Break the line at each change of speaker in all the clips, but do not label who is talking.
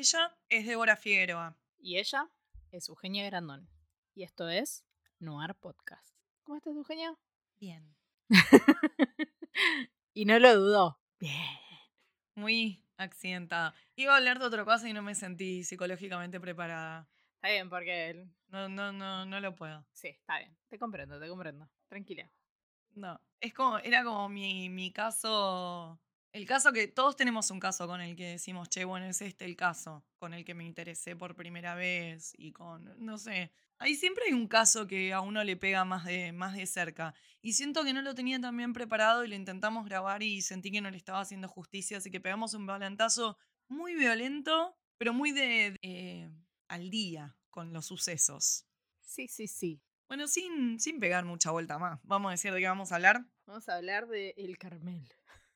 Ella es Débora Figueroa.
Y ella es Eugenia Grandón. Y esto es Noir Podcast. ¿Cómo estás, Eugenia?
Bien.
y no lo dudó. Bien.
Muy accidentada. Iba a hablar de otra cosa y no me sentí psicológicamente preparada.
Está bien, porque... el-
No, no, no, no lo puedo.
Sí, está bien. Te comprendo, te comprendo. Tranquila.
No. Es como, era como mi, mi caso. El caso que todos tenemos un caso con el que decimos, che, bueno, es este el caso con el que me interesé por primera vez y con, no sé. Ahí siempre hay un caso que a uno le pega más de, más de cerca. Y siento que no lo tenía tan bien preparado y lo intentamos grabar y sentí que no le estaba haciendo justicia, así que pegamos un volantazo muy violento, pero muy de, de- eh, al día con los sucesos.
Sí, sí, sí.
Bueno, sin, sin pegar mucha vuelta más. Vamos a decir de qué vamos a hablar.
Vamos a hablar de El Carmel.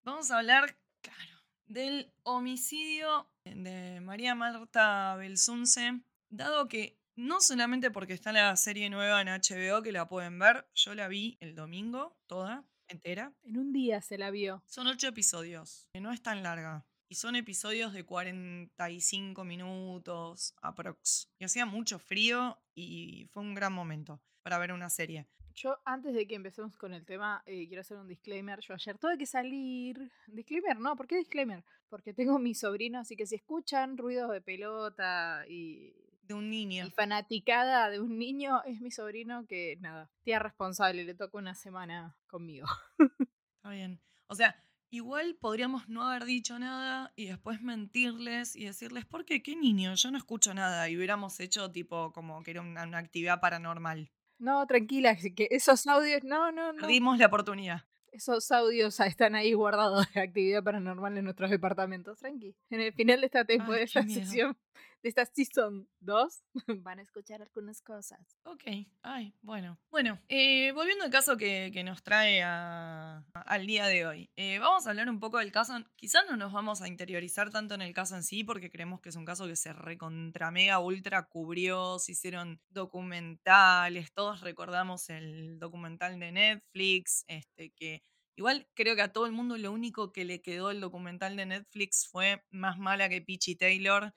Vamos a hablar, claro, del homicidio de María Marta Belsunce, dado que no solamente porque está la serie nueva en HBO que la pueden ver, yo la vi el domingo, toda, entera.
En un día se la vio.
Son ocho episodios, que no es tan larga. Y son episodios de 45 minutos, aprox. Y hacía mucho frío y fue un gran momento para ver una serie.
Yo, antes de que empecemos con el tema, eh, quiero hacer un disclaimer. Yo ayer tuve que salir. Disclaimer, ¿no? ¿Por qué disclaimer? Porque tengo mi sobrino, así que si escuchan ruidos de pelota y,
De un niño.
y fanaticada de un niño, es mi sobrino que, nada, tía responsable, le toca una semana conmigo.
Está bien. O sea, igual podríamos no haber dicho nada y después mentirles y decirles, ¿por qué? ¿Qué niño? Yo no escucho nada. Y hubiéramos hecho tipo como que era una, una actividad paranormal.
No, tranquila, que- esos audios, no, no, no.
Perdimos la oportunidad.
Esos audios están ahí guardados de actividad paranormal en nuestros departamentos. Tranqui. En el final de esta, tempo-
Ay,
de esta sesión, de esta season 2, van a escuchar algunas cosas.
Ok, ay, bueno. Bueno, eh, volviendo al caso que, que nos trae a- a- al día de hoy. Eh, vamos a hablar un poco del caso. Quizás no nos vamos a interiorizar tanto en el caso en sí, porque creemos que es un caso que se recontra mega ultra cubrió, se hicieron documentales, todos recordamos el documental de Netflix, este que igual creo que a todo el mundo lo único que le quedó el documental de Netflix fue más mala que Peachy Taylor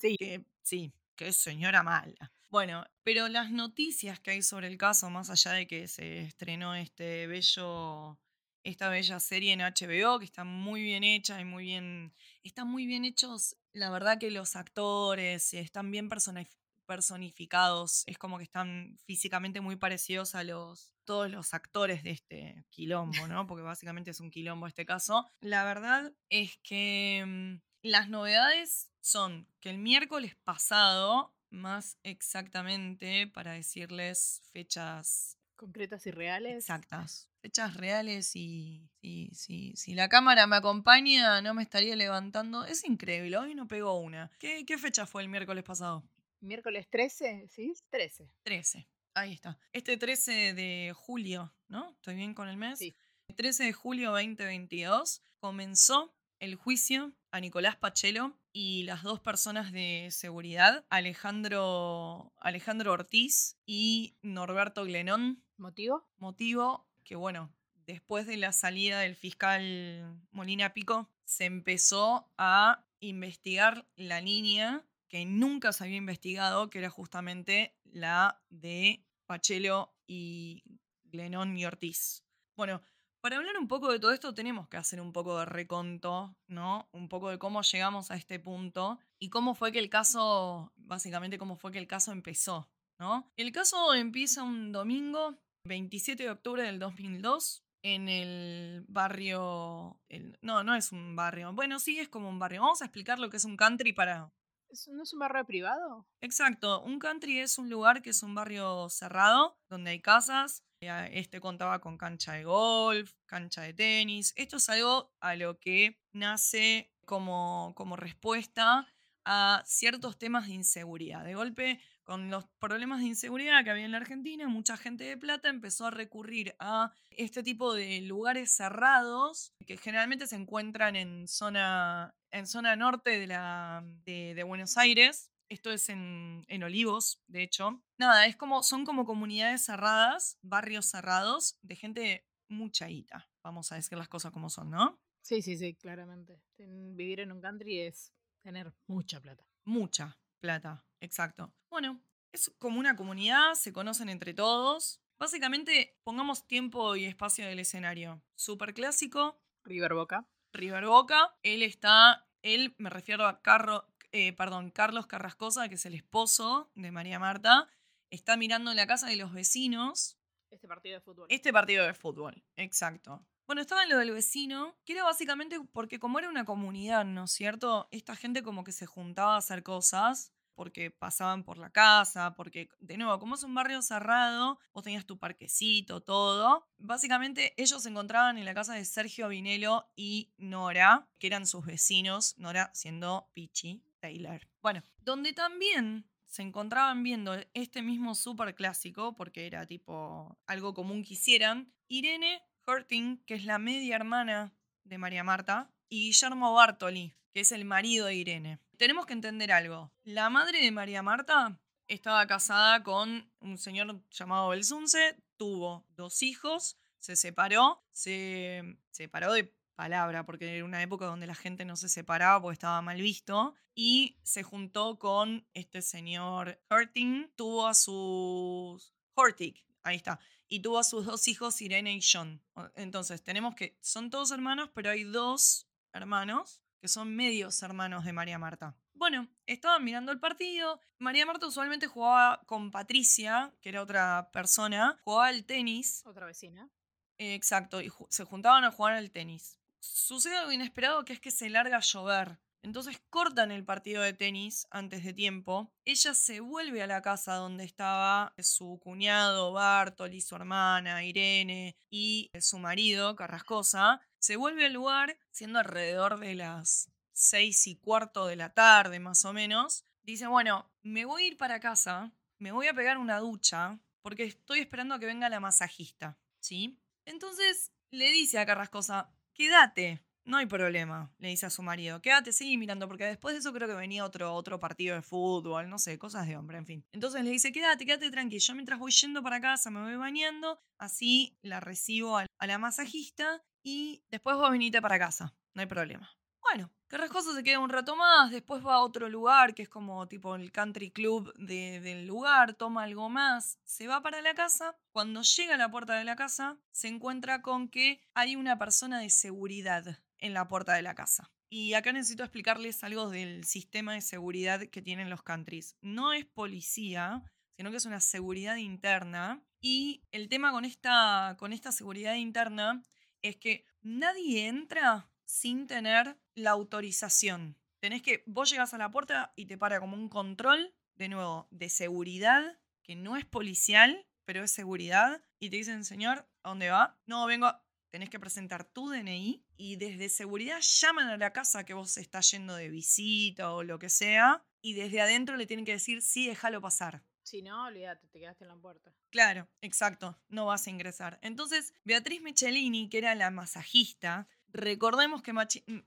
Sí.
que sí, que es señora mala. Bueno, pero las noticias que hay sobre el caso, más allá de que se estrenó este bello, esta bella serie en HBO, que está muy bien hecha y muy bien, están muy bien hechos, la verdad que los actores están bien personif- personificados, es como que están físicamente muy parecidos a los todos los actores de este quilombo, ¿no? Porque básicamente es un quilombo este caso. La verdad es que mm, las novedades son que el miércoles pasado, más exactamente para decirles fechas
Concretas y reales.
exactas, fechas reales y si, la cámara me acompaña no me estaría levantando. Es increíble, hoy no pegó una. ¿Qué, qué fecha fue el miércoles pasado?
Miércoles 13, ¿sí? 13.
13. Ahí está. Este 13 de julio, ¿no? ¿Estoy bien con el mes?
Sí.
El 13 de julio 2022 comenzó el juicio a Nicolás Pachelo y las dos personas de seguridad, Alejandro, Alejandro Ortiz y Norberto Glenón.
¿Motivo?
Motivo que, bueno, después de la salida del fiscal Molina Pico, se empezó a investigar la línea que nunca se había investigado, que era justamente la de Pachelo y Glenón y Ortiz. Bueno, para hablar un poco de todo esto tenemos que hacer un poco de reconto, ¿no? Un poco de cómo llegamos a este punto y cómo fue que el caso, básicamente cómo fue que el caso empezó, ¿no? El caso empieza un domingo, 27 de octubre del 2002, en el barrio... el- no, no es un barrio. Bueno, sí, es como un barrio. Vamos a explicar lo que es un country para...
¿Es- ¿No es un barrio privado?
Exacto, un country es un lugar que es un barrio cerrado, donde hay casas. Este contaba con cancha de golf, cancha de tenis. Esto es algo a lo que nace como, como respuesta a ciertos temas de inseguridad. De golpe, con los problemas de inseguridad que había en la Argentina, mucha gente de plata empezó a recurrir a este tipo de lugares cerrados que generalmente se encuentran en zona, en zona norte de, la, de, de Buenos Aires. Esto es en, en, Olivos, de hecho. Nada, es como, son como comunidades cerradas, barrios cerrados, de gente mucha. Vamos a decir las cosas como son, ¿no?
Sí, sí, sí, claramente. Vivir en un country es tener mucha plata.
Mucha plata, exacto. Bueno, es como una comunidad, se conocen entre todos. Básicamente, pongamos tiempo y espacio del escenario. Súper clásico.
River Boca.
River Boca. Él está, él, me refiero a Carro, eh, perdón, Carlos Carrascosa, que es el esposo de María Marta, está mirando la casa de los vecinos.
Este partido de fútbol.
Este partido de fútbol, exacto. Bueno, estaba en lo del vecino, que era básicamente porque como era una comunidad, ¿no es cierto? Esta gente como que se juntaba a hacer cosas porque pasaban por la casa, porque, de nuevo, como es un barrio cerrado, vos tenías tu parquecito, todo. Básicamente ellos se encontraban en la casa de Sergio Vinelo y Nora, que eran sus vecinos, Nora siendo Pichi Taylor. Bueno, donde también se encontraban viendo este mismo súper clásico, porque era tipo algo común que hicieran, Irene Hurting, que es la media hermana de María Marta, y Guillermo Bartoli, que es el marido de Irene. Tenemos que entender algo. La madre de María Marta estaba casada con un señor llamado Belsunce, tuvo dos hijos, se separó, se separó de palabra, porque era una época donde la gente no se separaba porque estaba mal visto, y se juntó con este señor Hurting, tuvo a sus... Hortig, ahí está, y tuvo a sus dos hijos, Irene y John. Entonces, tenemos que, son todos hermanos, pero hay dos hermanos que son medios hermanos de María Marta. Bueno, estaban mirando el partido. María Marta usualmente jugaba con Patricia, que era otra persona, jugaba al tenis.
Otra vecina.
exacto, y se juntaban a jugar al tenis. Sucede algo inesperado que es que se larga a llover. Entonces cortan el partido de tenis antes de tiempo. Ella se vuelve a la casa donde estaba su cuñado Bartoli, su hermana Irene y su marido Carrascosa. Se vuelve al lugar siendo alrededor de las seis y cuarto de la tarde más o menos. Dice, bueno, me voy a ir para casa, me voy a pegar una ducha porque estoy esperando a que venga la masajista. ¿Sí? Entonces le dice a Carrascosa, quédate, no hay problema, le dice a su marido. Quédate, sigue mirando, porque después de eso creo que venía otro, otro partido de fútbol, no sé, cosas de hombre, en fin. Entonces le dice, quédate, quédate tranquilo. Yo mientras voy yendo para casa me voy bañando, así la recibo a, la masajista y después vos venite para casa, no hay problema. Carrascosa se queda un rato más, después va a otro lugar, que es como tipo el country club del lugar, toma algo más, se va para la casa. Cuando llega a la puerta de la casa, se encuentra con que hay una persona de seguridad en la puerta de la casa. Y acá necesito explicarles algo del sistema de seguridad que tienen los countries. No es policía, sino que es una seguridad interna. Y el tema con esta, con esta seguridad interna es que nadie entra sin tener la autorización. Tenés que, vos llegas a la puerta y te para como un control, de nuevo, de seguridad, que no es policial, pero es seguridad. Y te dicen, señor, ¿a dónde va? No, vengo, tenés que presentar tu DNI y desde seguridad llaman a la casa que vos estás yendo de visita o lo que sea y desde adentro le tienen que decir, sí, déjalo pasar.
Si no, olvídate, te quedaste en la puerta.
Claro, exacto, no vas a ingresar. Entonces, Beatriz Michelini, que era la masajista, recordemos que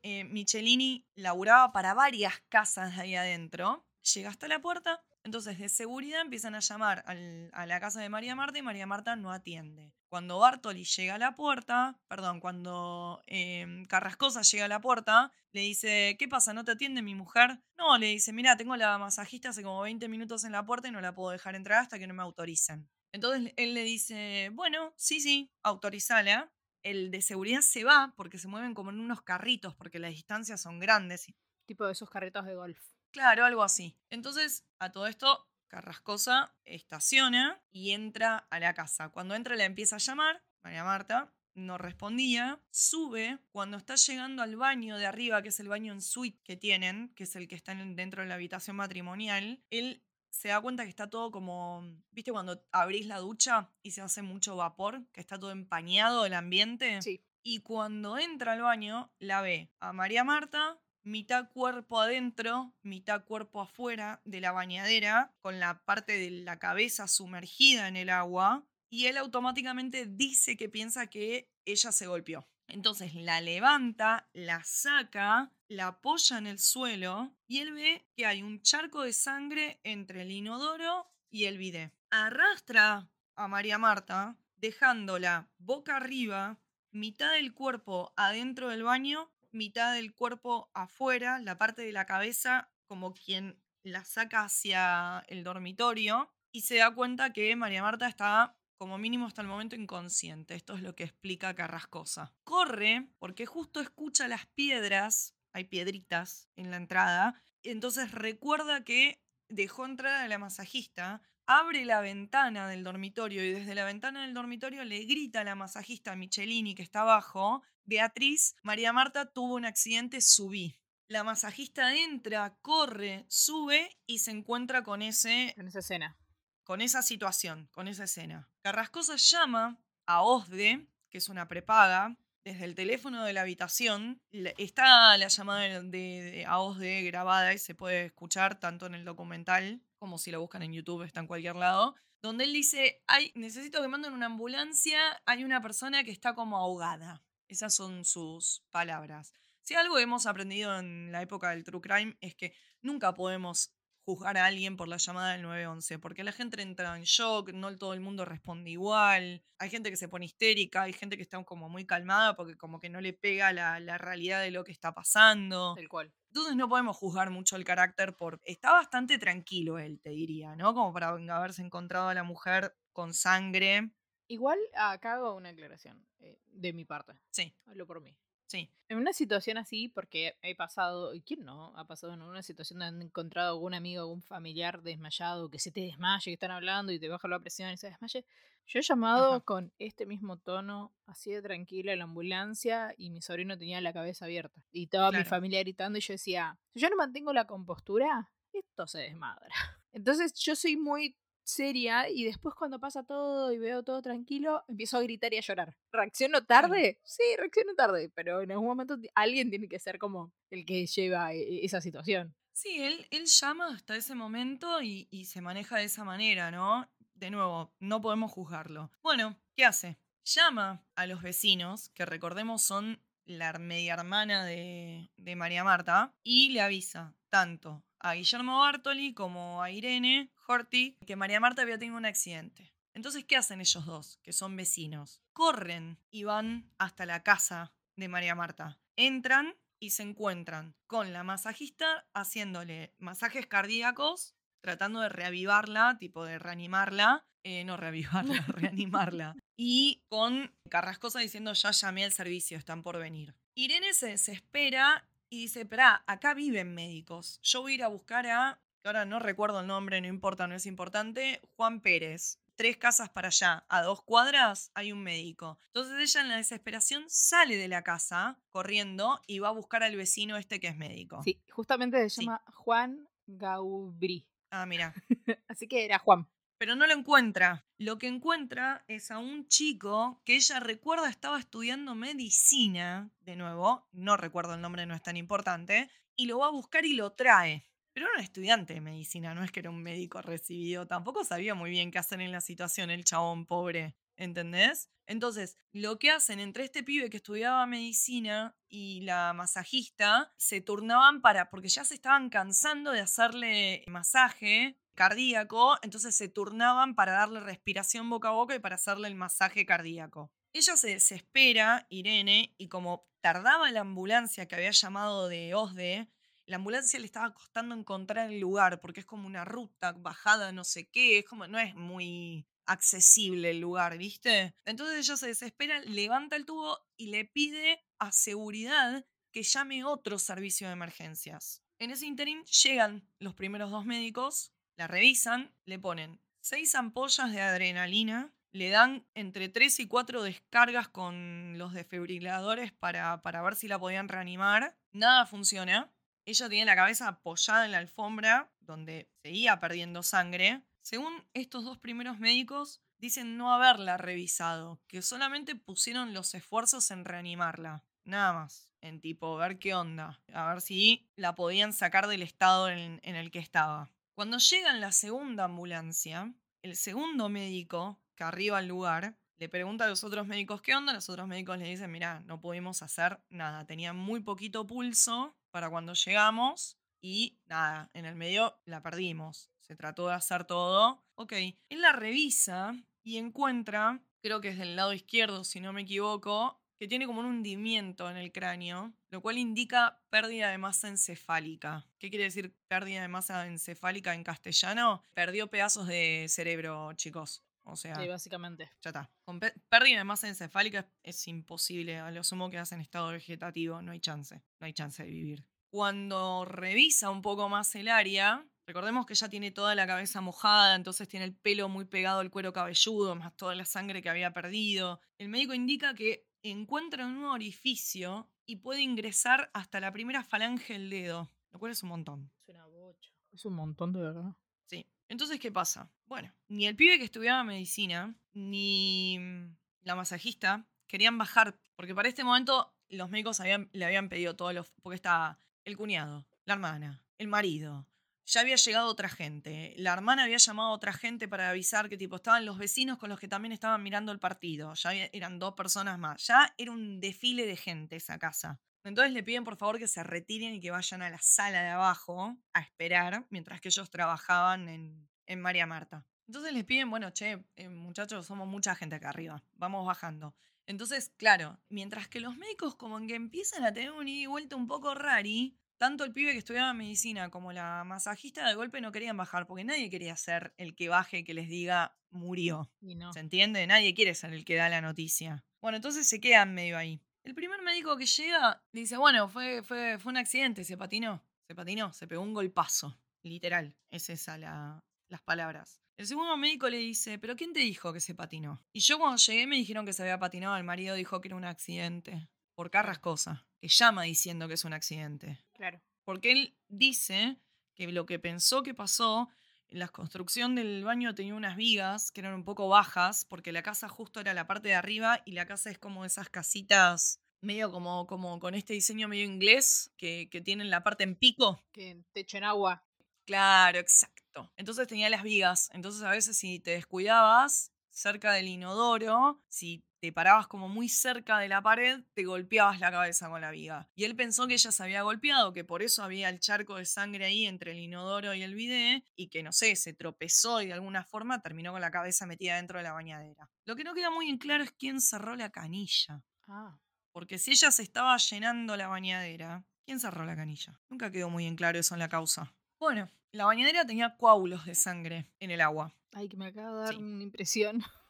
eh, Michelini laburaba para varias casas de ahí adentro, llega hasta la puerta, entonces de seguridad empiezan a llamar a la casa de María Marta y María Marta no atiende. Cuando Bartoli llega a la puerta, perdón, cuando em, Carrascosa llega a la puerta, le dice, ¿qué pasa? ¿No te atiende mi mujer? No, le dice, mira, tengo la masajista hace como 20 minutos en la puerta y no la puedo dejar entrar hasta que no me autoricen. Entonces él le dice, bueno, sí, sí, autorizala. El de seguridad se va porque se mueven como en unos carritos porque las distancias son grandes.
Tipo de esos carritos de golf.
Claro, algo así. Entonces, a todo esto, Carrascosa estaciona y entra a la casa. Cuando entra la empieza a llamar, María Marta, no respondía, sube, cuando está llegando al baño de arriba, que es el baño en suite que tienen, que es el que está dentro de la habitación matrimonial, él se da cuenta que está todo como, ¿viste cuando abrís la ducha y se hace mucho vapor, que está todo empañado el ambiente?
Sí.
Y cuando entra al baño, la ve a María Marta mitad cuerpo adentro, mitad cuerpo afuera de la bañadera, con la parte de la cabeza sumergida en el agua, y él automáticamente dice que piensa que ella se golpeó. Entonces la levanta, la saca, la apoya en el suelo y él ve que hay un charco de sangre entre el inodoro y el bidé. Arrastra a María Marta, dejándola boca arriba, mitad del cuerpo adentro del baño, mitad del cuerpo afuera, la parte de la cabeza como quien la saca hacia el dormitorio y se da cuenta que María Marta está como mínimo hasta el momento inconsciente. Esto es lo que explica Carrascosa. Corre porque justo escucha las piedras, hay piedritas en la entrada, entonces recuerda que dejó entrar a la masajista, abre la ventana del dormitorio y desde la ventana del dormitorio le grita a la masajista Michelini que está abajo, Beatriz, María Marta tuvo un accidente, subí. La masajista entra, corre, sube y se encuentra con ese
En esa escena.
Con esa situación, con esa escena. Carrascosa llama a Osde, que es una prepaga, desde el teléfono de la habitación. Está la llamada de, a Osde grabada y se puede escuchar tanto en el documental como si lo buscan en YouTube, está en cualquier lado. Donde él dice, necesito que manden una ambulancia, hay una persona que está como ahogada. Esas son sus palabras. Si algo hemos aprendido en la época del True Crime es que nunca podemos juzgar a alguien por la llamada del 911, porque la gente entra en shock, no todo el mundo responde igual, hay gente que se pone histérica, hay gente que está como muy calmada porque como que no le pega la, la realidad de lo que está pasando.
Tal cual.
Entonces no podemos juzgar mucho el carácter por... Está bastante tranquilo él, te diría, ¿no? Como para haberse encontrado a la mujer con sangre.
Igual acá hago una aclaración eh, de mi parte.
Sí,
Hablo por mí.
Sí.
En una situación así, porque he pasado, y quién no, ha pasado en una situación donde han encontrado algún amigo, algún familiar desmayado, que se te desmaye, que están hablando y te baja la presión y se desmaye. Yo he llamado
Ajá.
con este mismo tono, así de tranquila, a la ambulancia y mi sobrino tenía la cabeza abierta. Y toda mi
Claro.
familia gritando y yo decía, si yo no mantengo la compostura, esto se desmadra. Entonces yo soy muy seria y después cuando pasa todo y veo todo tranquilo, empiezo a gritar y a llorar. ¿Reacciono tarde? Sí, reacciono tarde, pero en algún momento alguien tiene que ser como el que lleva e- esa situación.
Sí, él, él llama hasta ese momento y, y se maneja de esa manera, ¿no? De nuevo, no podemos juzgarlo. Bueno, ¿qué hace? Llama a los vecinos, que recordemos son la media hermana de, de María Marta, y le avisa tanto a Guillermo Bartoli como a Irene Horty que María Marta había tenido un accidente. Entonces, ¿qué hacen ellos dos, que son vecinos? Corren y van hasta la casa de María Marta. Entran y se encuentran con la masajista haciéndole masajes cardíacos, tratando de reavivarla, tipo de reanimarla. eh, no reavivarla, reanimarla. Y con Carrascosa diciendo, ya llamé al servicio, están por venir. Irene se desespera y dice, espera, acá viven médicos. Yo voy a ir a buscar a, que ahora no recuerdo el nombre, no importa, no es importante, Juan Pérez. Tres casas para allá, a dos cuadras, hay un médico. Entonces ella en la desesperación sale de la casa corriendo y va a buscar al vecino este que es médico.
Sí, justamente se
Sí.
llama Juan Gaubri.
Ah, mira.
Así que era Juan.
Pero no lo encuentra. Lo que encuentra es a un chico que ella recuerda estaba estudiando medicina, de nuevo, no recuerdo el nombre, no es tan importante, y lo va a buscar y lo trae. Pero era un estudiante de medicina, no es que era un médico recibido. Tampoco sabía muy bien qué hacer en la situación el chabón pobre, ¿entendés? Entonces, lo que hacen entre este pibe que estudiaba medicina y la masajista, se turnaban para, porque ya se estaban cansando de hacerle masaje cardíaco, entonces se turnaban para darle respiración boca a boca y para hacerle el masaje cardíaco. Ella se desespera, Irene, y como tardaba la ambulancia que había llamado de OSDE, la ambulancia le estaba costando encontrar el lugar porque es como una ruta bajada, no sé qué, es como no es muy accesible el lugar, ¿viste? Entonces ella se desespera, levanta el tubo y le pide a seguridad que llame otro servicio de emergencias. En ese interín llegan los primeros dos médicos, la revisan, le ponen seis ampollas de adrenalina, le dan entre tres y cuatro descargas con los desfibriladores para, para ver si la podían reanimar. Nada funciona. Ella tiene la cabeza apoyada en la alfombra, donde seguía perdiendo sangre. Según estos dos primeros médicos, dicen no haberla revisado, que solamente pusieron los esfuerzos en reanimarla. nada más. En tipo, ver qué onda, a ver si la podían sacar del estado en, en el que estaba. Cuando llega en la segunda ambulancia, el segundo médico que arriba al lugar le pregunta a los otros médicos qué onda, los otros médicos le dicen, mira, no pudimos hacer nada, tenía muy poquito pulso para cuando llegamos y nada, en el medio la perdimos. Se trató de hacer todo. Ok, él la revisa y encuentra, creo que es del lado izquierdo, si no me equivoco, que tiene como un hundimiento en el cráneo, lo cual indica pérdida de masa encefálica. ¿Qué quiere decir pérdida de masa encefálica en castellano? Perdió pedazos de cerebro, chicos. O sea,
Sí, básicamente.
ya está. Con pérdida de masa encefálica es, imposible. A lo sumo que en estado vegetativo, no hay chance. No hay chance de vivir. Cuando revisa un poco más el área, recordemos que ya tiene toda la cabeza mojada, entonces tiene el pelo muy pegado al cuero cabelludo, más toda la sangre que había perdido. El médico indica que encuentra un orificio y puede ingresar hasta la primera falange del dedo, lo cual es un montón.
Es una bocha. Es un montón de verdad.
Sí. Entonces, ¿qué pasa? Bueno, ni el pibe que estudiaba medicina, ni mm, la masajista querían bajar, porque para este momento los médicos habían- le habían pedido todos los... porque estaba el cuñado, la hermana, el marido. Ya había llegado otra gente. La hermana había llamado a otra gente para avisar que tipo estaban los vecinos con los que también estaban mirando el partido. Ya eran dos personas más. Ya era un desfile de gente esa casa. Entonces le piden por favor que se retiren y que vayan a la sala de abajo a esperar mientras que ellos trabajaban en, en María Marta. Entonces les piden, bueno, che, eh, muchachos, somos mucha gente acá arriba, vamos bajando. Entonces, claro, mientras que los médicos como que empiezan a tener un ida y vuelta un poco rari, tanto el pibe que estudiaba medicina como la masajista de golpe no querían bajar porque nadie quería ser el que baje y que les diga murió.
Y no.
¿Se entiende? Nadie quiere ser el que da la noticia. Bueno, entonces se quedan medio ahí. El primer médico que llega dice, bueno, fue, fue, fue un accidente, se patinó. Se patinó, se pegó un golpazo. Literal, es esa la, las palabras. El segundo médico le dice, ¿pero quién te dijo que se patinó? Y yo cuando llegué me dijeron que se había patinado, el marido dijo que era un accidente. Por carrascosa, que llama diciendo que es un accidente.
Claro.
Porque él dice que lo que pensó que pasó, la construcción del baño tenía unas vigas que eran un poco bajas, porque la casa justo era la parte de arriba y la casa es como esas casitas medio como, como con este diseño medio inglés, que, que tienen la parte en pico.
Que techo en agua.
Claro, exacto. Entonces tenía las vigas. Entonces a veces si te descuidabas cerca del inodoro, si te parabas como muy cerca de la pared, te golpeabas la cabeza con la viga. Y él pensó que ella se había golpeado, que por eso había el charco de sangre ahí entre el inodoro y el bidé, y que no sé, se tropezó y de alguna forma terminó con la cabeza metida dentro de la bañadera. Lo que no queda muy en claro es quién cerró la canilla.
Ah.
Porque si ella se estaba llenando la bañadera, ¿quién cerró la canilla? Nunca quedó muy en claro eso en la causa. Bueno, la bañadera tenía coágulos de sangre en el agua.
Ay, que me acaba de dar
Sí.
una impresión.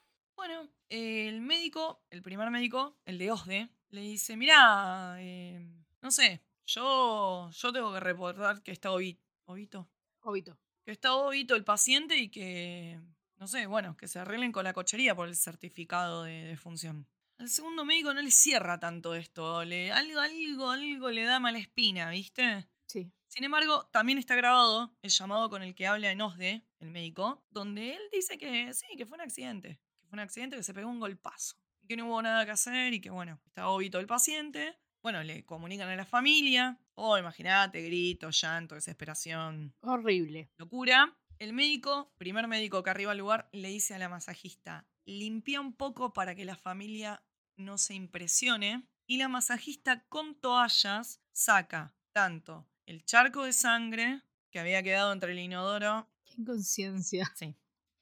Bueno, el médico, el primer médico, el de OSDE, le dice, mirá, eh, no sé, yo, yo tengo que reportar que está ovi- ovito,
Obito.
que está ovito el paciente y que, no sé, bueno, que se arreglen con la cochería por el certificado de, de función. Al segundo médico no le cierra tanto esto, le, algo, algo, algo le da mala espina, ¿viste?
Sí.
Sin embargo, también está grabado el llamado con el que habla en OSDE, el médico, donde él dice que sí, que fue un accidente. Fue un accidente que se pegó un golpazo. Y que no hubo nada que hacer y que, bueno, estaba obito el paciente. Bueno, le comunican a la familia. Oh, imagínate, grito, llanto, desesperación,
Horrible.
locura. El médico, primer médico que arriba al lugar, le dice a la masajista, limpia un poco para que la familia no se impresione. Y la masajista con toallas saca tanto el charco de sangre que había quedado entre el inodoro.
Qué inconsciencia.
Sí.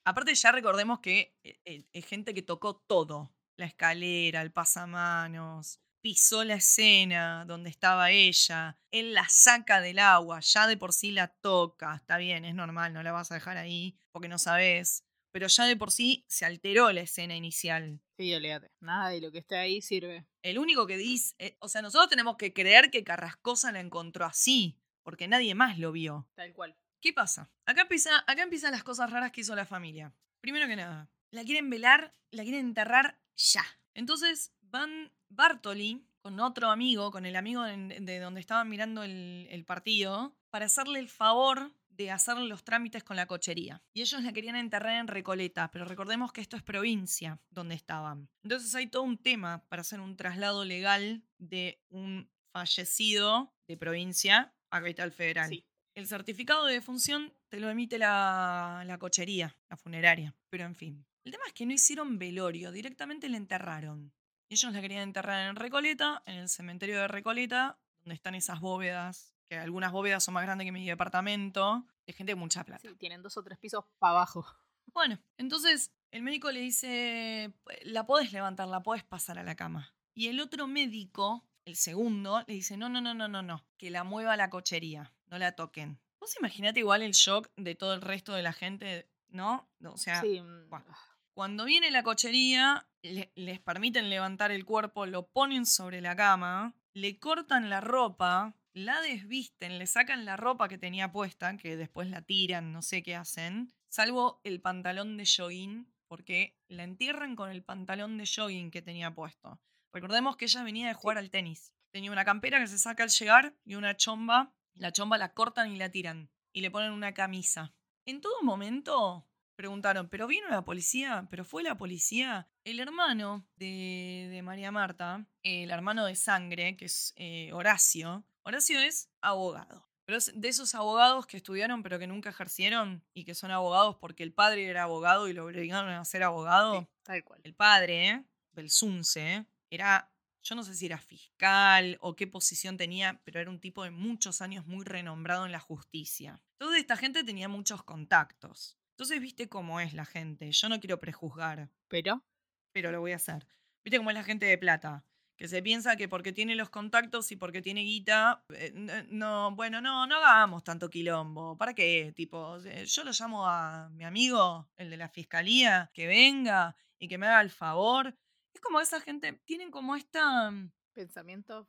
Aparte ya recordemos que eh, eh, es gente que tocó todo. La escalera, el pasamanos, pisó la escena donde estaba ella, él la saca del agua, ya de por sí la toca, está bien, es normal, no la vas a dejar ahí porque no sabes, pero ya de por sí se alteró la escena inicial.
Sí, olvídate. Nada de lo que está ahí sirve.
El único que dice, eh, o sea, nosotros tenemos que creer que Carrascosa la encontró así, porque nadie más lo vio.
Tal cual.
¿Qué pasa? Acá, empieza, acá empiezan las cosas raras que hizo la familia. Primero que nada, la quieren velar, la quieren enterrar ya. Entonces van Bartoli con otro amigo, con el amigo de donde estaban mirando el, el partido, para hacerle el favor de hacer los trámites con la cochería. Y ellos la querían enterrar en Recoleta, pero recordemos que esto es provincia donde estaban. Entonces hay todo un tema para hacer un traslado legal de un fallecido de provincia a capital federal.
Sí.
El certificado de defunción te lo emite la, la cochería, la funeraria. Pero en fin. El tema es que no hicieron velorio, directamente la enterraron. Ellos la querían enterrar en Recoleta, en el cementerio de Recoleta, donde están esas bóvedas, que algunas bóvedas son más grandes que mi departamento, de gente de mucha plata.
Sí, tienen dos o tres pisos para abajo.
Bueno, entonces el médico le dice, la podés levantar, la podés pasar a la cama. Y el otro médico, el segundo, le dice, no, no, no, no, no, no, que la mueva a la cochería, no la toquen. Vos imaginate igual el shock de todo el resto de la gente, ¿no? O sea,
Sí, mm,
bueno. cuando viene la cochería, le- les permiten levantar el cuerpo, lo ponen sobre la cama, le cortan la ropa, la desvisten, le sacan la ropa que tenía puesta, que después la tiran, no sé qué hacen, salvo el pantalón de jogging, porque la entierran con el pantalón de jogging que tenía puesto. Recordemos que ella venía de jugar al tenis. Tenía una campera que se saca al llegar y una chomba. La chomba la cortan y la tiran. Y le ponen una camisa. En todo momento preguntaron, ¿pero vino la policía? ¿Pero fue la policía? El hermano de, de María Marta, el hermano de sangre, que es eh, Horacio, Horacio es abogado. Pero es de esos abogados que estudiaron pero que nunca ejercieron y que son abogados porque el padre era abogado y lo obligaron a ser abogado.
sí, tal cual.
El padre, Belsunce, era, yo no sé si era fiscal o qué posición tenía, pero era un tipo de muchos años muy renombrado en la justicia. Toda esta gente tenía muchos contactos. Entonces, viste cómo es la gente. Yo no quiero prejuzgar,
Pero,
pero lo voy a hacer. Viste cómo es la gente de plata. Que se piensa que porque tiene los contactos y porque tiene guita, eh, no, bueno, no, no hagamos tanto quilombo. ¿Para qué? Tipo, eh, yo lo llamo a mi amigo, el de la fiscalía, que venga y que me haga el favor. Es como esa gente, tienen como esta, mm,
pensamiento.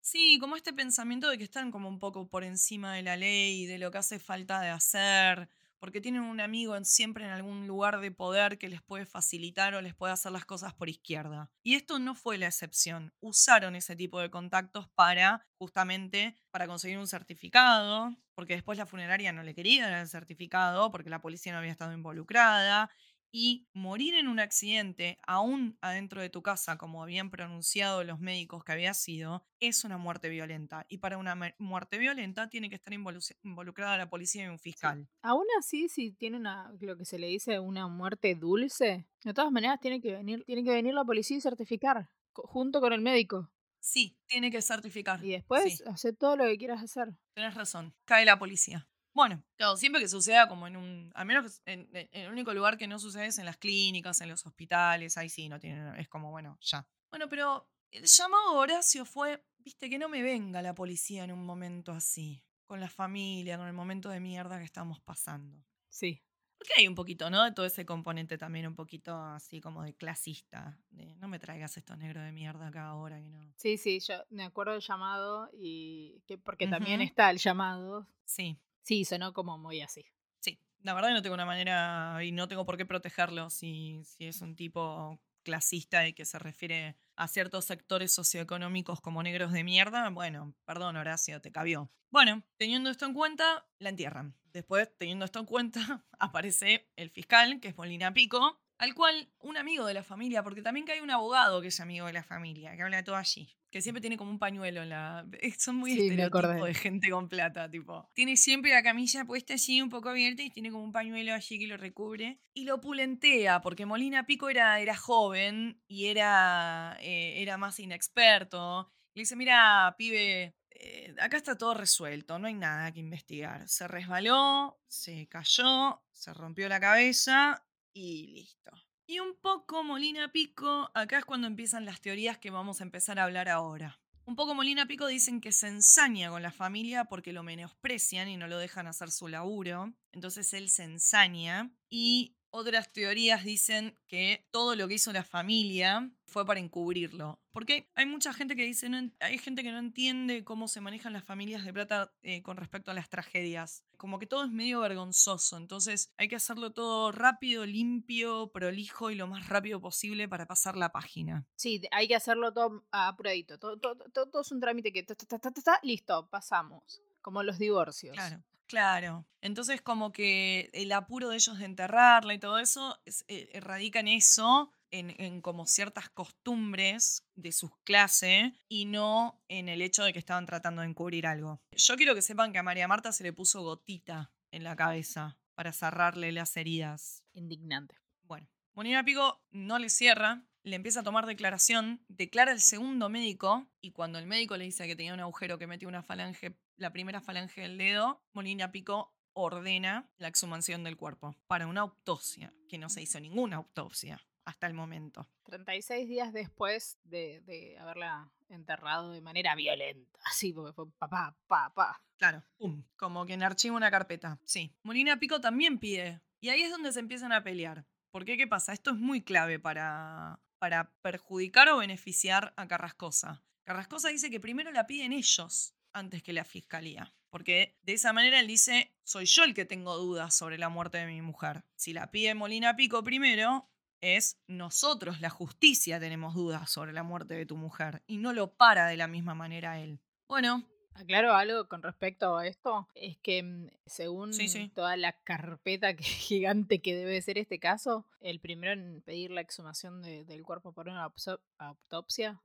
sí, como este pensamiento de que están como un poco por encima de la ley, de lo que hace falta de hacer, porque tienen un amigo en- siempre en algún lugar de poder que les puede facilitar o les puede hacer las cosas por izquierda. Y esto no fue la excepción. Usaron ese tipo de contactos para, justamente, para conseguir un certificado, porque después la funeraria no le quería dar el certificado, porque la policía no había estado involucrada. Y morir en un accidente, aún adentro de tu casa, como habían pronunciado los médicos que había sido, es una muerte violenta. Y para una muerte violenta tiene que estar involu- involucrada la policía y un fiscal.
Aún así, si tiene una, lo que se le dice una muerte dulce, de todas maneras tiene que venir, tiene que venir la policía y certificar, junto con el médico.
Sí, tiene que certificar.
Y después
Sí,
hacer todo lo que quieras hacer.
tenés razón. Cae la policía. Bueno, claro, siempre que suceda como en un. Al menos que en, el único lugar que no sucede es en las clínicas, en los hospitales, ahí sí no tienen. Es como, bueno, ya. Bueno, pero el llamado de Horacio fue, viste, que no me venga la policía en un momento así. Con la familia, con el momento de mierda que estamos pasando.
Sí.
Porque hay un poquito, ¿no? De todo ese componente también un poquito así como de clasista. De no me traigas estos negros de mierda acá ahora que no.
Sí, sí, yo me acuerdo del llamado y que porque también está el llamado.
Sí,
Sí, sonó como muy así.
Sí, la verdad no tengo una manera y no tengo por qué protegerlo si, si es un tipo clasista y que se refiere a ciertos sectores socioeconómicos como negros de mierda. Bueno, perdón Horacio, te cabió. Bueno, teniendo esto en cuenta, la entierran. Después, teniendo esto en cuenta, aparece el fiscal, que es Molina Pico, al cual un amigo de la familia, porque también que hay un abogado que es amigo de la familia, que habla todo allí, que siempre tiene como un pañuelo en la... eh, Son muy
Sí,
estereotipos de gente con plata, tipo. Tiene siempre la camisa puesta así un poco abierta y tiene como un pañuelo allí que lo recubre. Y lo pulentea, porque Molina Pico era, era joven y era, eh, era más inexperto. Le dice, mira, pibe, eh, acá está todo resuelto, no hay nada que investigar. Se resbaló, se cayó, se rompió la cabeza y listo. Y un poco Molina Pico, acá es cuando empiezan las teorías que vamos a empezar a hablar ahora. Un poco Molina Pico dicen que se ensaña con la familia porque lo menosprecian y no lo dejan hacer su laburo. Entonces él se ensaña. Y otras teorías dicen que todo lo que hizo la familia fue para encubrirlo. Porque hay mucha gente que dice, no hay gente que no entiende cómo se manejan las familias de plata eh, con respecto a las tragedias. Como que todo es medio vergonzoso. Entonces hay que hacerlo todo rápido, limpio, prolijo y lo más rápido posible para pasar la página.
Sí, hay que hacerlo todo apuradito. Todo, todo, todo- todo es un trámite que ta, ta, ta, listo, pasamos. Como los divorcios.
Claro. Claro. Entonces, como que el apuro de ellos de enterrarla y todo eso es- eh, radica en eso, en, en como ciertas costumbres de sus clases y no en el hecho de que estaban tratando de encubrir algo. Yo quiero que sepan que a María Marta se le puso gotita en la cabeza para cerrarle las heridas.
Indignante.
Bueno, Molina Pico no le cierra, le empieza a tomar declaración, declara el segundo médico y cuando el médico le dice que tenía un agujero que metió una falange, la primera falange del dedo, Molina Pico ordena la exhumación del cuerpo para una autopsia, que no se hizo ninguna autopsia hasta el momento.
36 días después de, de haberla enterrado de manera violenta. Así, porque fue papá, pa, pa.
Claro, pum, como que en archivo una carpeta. Sí. Molina Pico también pide. Y ahí es donde se empiezan a pelear. Porque, ¿qué pasa? Esto es muy clave para, para perjudicar o beneficiar a Carrascosa. Carrascosa dice que primero la piden ellos antes que la fiscalía. Porque de esa manera él dice, soy yo el que tengo dudas sobre la muerte de mi mujer. Si la pide Molina Pico primero, es nosotros, la justicia, tenemos dudas sobre la muerte de tu mujer. Y no lo para de la misma manera él. Bueno,
Aclaro algo con respecto a esto, es que mm, según
Sí, sí.
toda la carpeta que- gigante que debe ser este caso, el primero en pedir la exhumación de- del cuerpo por una autopsia, autopsia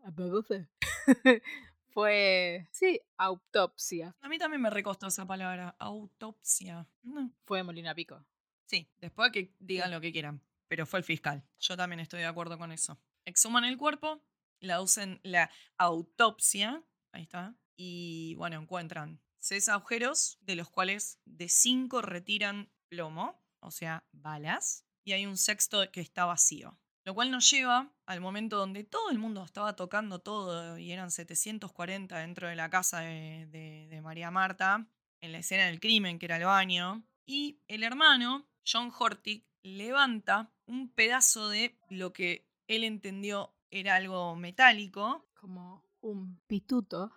fue, sí, autopsia,
A mí también me recostó esa palabra, autopsia. No.
fue Molina Pico.
Sí, después que digan lo que quieran, pero fue el fiscal. Yo también estoy de acuerdo con eso. Exhuman el cuerpo, la usen la autopsia, ahí está, y bueno, encuentran seis agujeros, de los cuales de cinco retiran plomo, o sea, balas, y hay un sexto que está vacío. Lo cual nos lleva al momento donde todo el mundo estaba tocando todo y eran 740 dentro de la casa de, María Marta, en la escena del crimen, que era el baño, y el hermano, John Hortick, levanta un pedazo de lo que él entendió era algo metálico,
Como un pituto.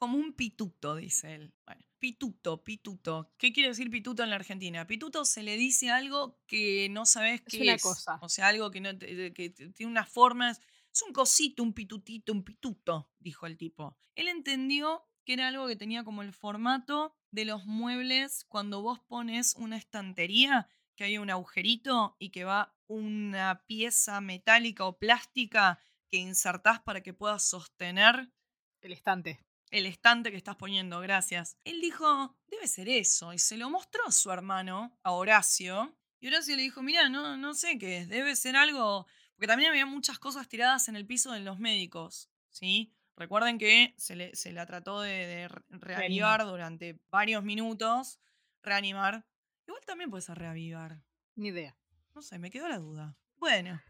Como un pituto, dice él. Bueno, pituto, pituto. ¿Qué quiere decir pituto en la Argentina? Pituto se le dice algo que no sabes
Es
qué
una
es.
cosa.
O sea, algo que, no que tiene unas formas. Es un cosito, un pitutito, un pituto, dijo el tipo. Él entendió que era algo que tenía como el formato de los muebles cuando vos pones una estantería, que hay un agujerito y que va una pieza metálica o plástica que insertás para que puedas sostener
El estante.
El estante que estás poniendo, gracias. Él dijo, debe ser eso, y se lo mostró a su hermano, a Horacio, y Horacio le dijo, mira, no, no sé qué es, debe ser algo, porque también había muchas cosas tiradas en el piso de los médicos, ¿sí? Recuerden que se, le, se la trató de, de re- reavivar durante varios minutos, reanimar. Igual también puede ser reavivar.
Ni idea.
No sé, me quedó la duda. Bueno,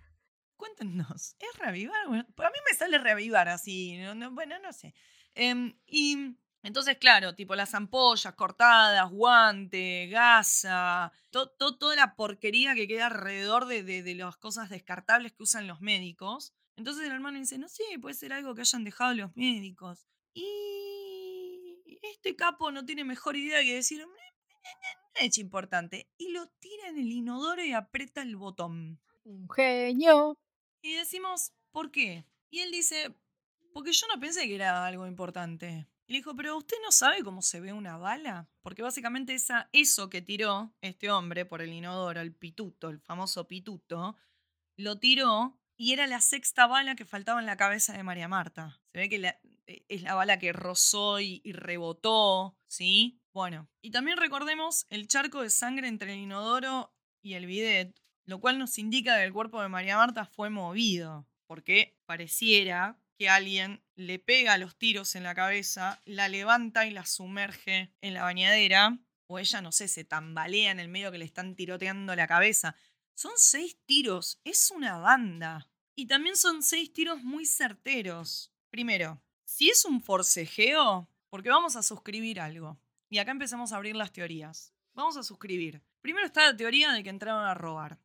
cuéntenos, ¿es reavivar? Bueno, a mí me sale reavivar así, no- no- bueno, no sé. Em, y entonces, claro, tipo las ampollas cortadas, guante, gasa, to- to- toda la porquería que queda alrededor de, de- de las cosas descartables que usan los médicos. Entonces el hermano dice, no sé, puede ser algo que hayan dejado los médicos. Y este capo no tiene mejor idea que decir, "Mm, no es importante. Y lo tira en el inodoro y aprieta el botón.
Un genio.
Y decimos, ¿por qué? Y él dice, porque yo no pensé que era algo importante. Y le dijo, pero usted no sabe cómo se ve una bala. Porque básicamente esa, eso que tiró este hombre por el inodoro, el pituto, el famoso pituto, lo tiró y era la sexta bala que faltaba en la cabeza de María Marta. Se ve que eh, es la bala que rozó y, y rebotó, ¿sí? Bueno, y también recordemos el charco de sangre entre el inodoro y el bidet, lo cual nos indica que el cuerpo de María Marta fue movido, porque pareciera que alguien le pega los tiros en la cabeza, la levanta y la sumerge en la bañadera, o ella, no sé, se tambalea en el medio que le están tiroteando la cabeza. Son seis tiros, es una banda. Y también son seis tiros muy certeros. Primero, si es un forcejeo, porque vamos a suscribir algo. Y acá empezamos a abrir las teorías. Vamos a suscribir. Primero está la teoría de que entraron a robar.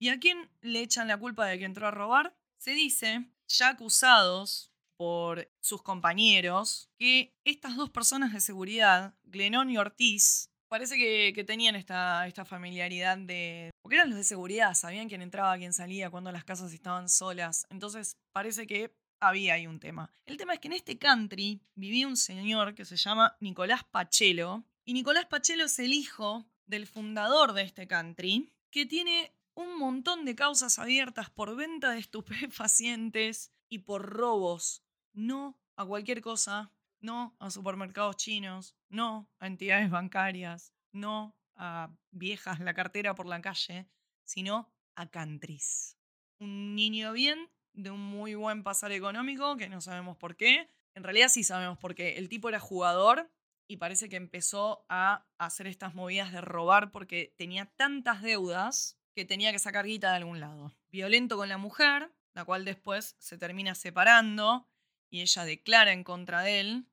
¿Y a quién le echan la culpa de que entró a robar? Se dice, ya acusados por sus compañeros, que estas dos personas de seguridad, Glenón y Ortiz, parece que, que tenían esta, esta familiaridad de... Porque eran los de seguridad, sabían quién entraba, quién salía, cuando las casas estaban solas. Entonces parece que había ahí un tema. El tema es que en este country vivía un señor que se llama Nicolás Pachelo Y Nicolás Pachelo es el hijo del fundador de este country, que tiene un montón de causas abiertas por venta de estupefacientes y por robos. No a cualquier cosa, no a supermercados chinos, no a entidades bancarias, no a viejas la cartera por la calle, sino a countries. Un niño bien, de un muy buen pasar económico, que no sabemos por qué. En realidad sí sabemos por qué. El tipo era jugador y parece que empezó a hacer estas movidas de robar porque tenía tantas deudas que tenía que sacar guita de algún lado. Violento con la mujer, la cual después se termina separando y ella declara en contra de él.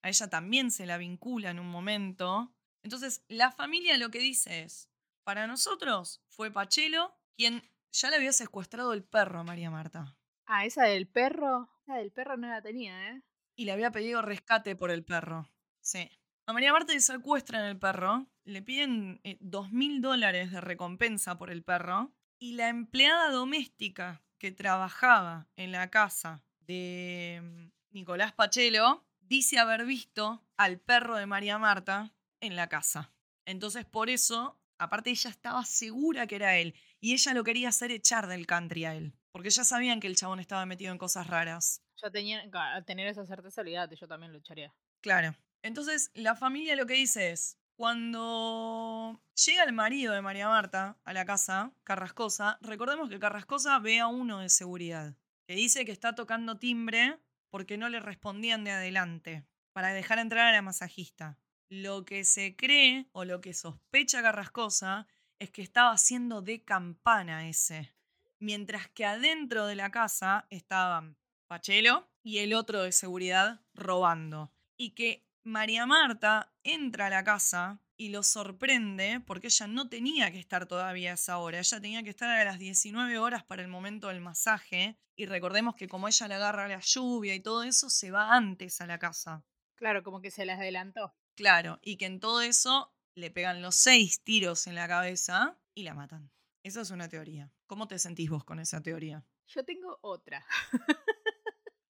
A ella también se la vincula en un momento. Entonces, la familia lo que dice es, para nosotros fue Pachelo quien ya le había secuestrado el perro a María Marta.
Ah, esa del perro. Esa del perro no la tenía, ¿eh?
Y le había pedido rescate por el perro. Sí. A María Marta le secuestran el perro, le piden eh, dos mil dólares de recompensa por el perro, y la empleada doméstica que trabajaba en la casa de mm, Nicolás Pachelo dice haber visto al perro de María Marta en la casa. Entonces, por eso, aparte ella estaba segura que era él, y ella lo quería hacer echar del country a él, porque ya sabían que el chabón estaba metido en cosas raras.
Ya tenía, al tener esa certeza, olvídate, yo también lo echaría.
Claro. Entonces, la familia lo que dice es, cuando llega el marido de María Marta a la casa, Carrascosa, recordemos que Carrascosa ve a uno de seguridad, que dice que está tocando timbre porque no le respondían de adelante, para dejar entrar a la masajista. Lo que se cree o lo que sospecha Carrascosa es que estaba haciendo de campana ese, mientras que adentro de la casa estaban Pachelo y el otro de seguridad robando. Y que María Marta entra a la casa y lo sorprende porque ella no tenía que estar todavía a esa hora, ella tenía que estar a las 19 horas para el momento del masaje y recordemos que como ella le agarra la lluvia y todo eso, se va antes a la casa.
Claro, como que se las adelantó.
Claro, y que en todo eso le pegan los seis tiros en la cabeza y la matan. Esa es una teoría. ¿Cómo te sentís vos con esa teoría?
Yo tengo otra.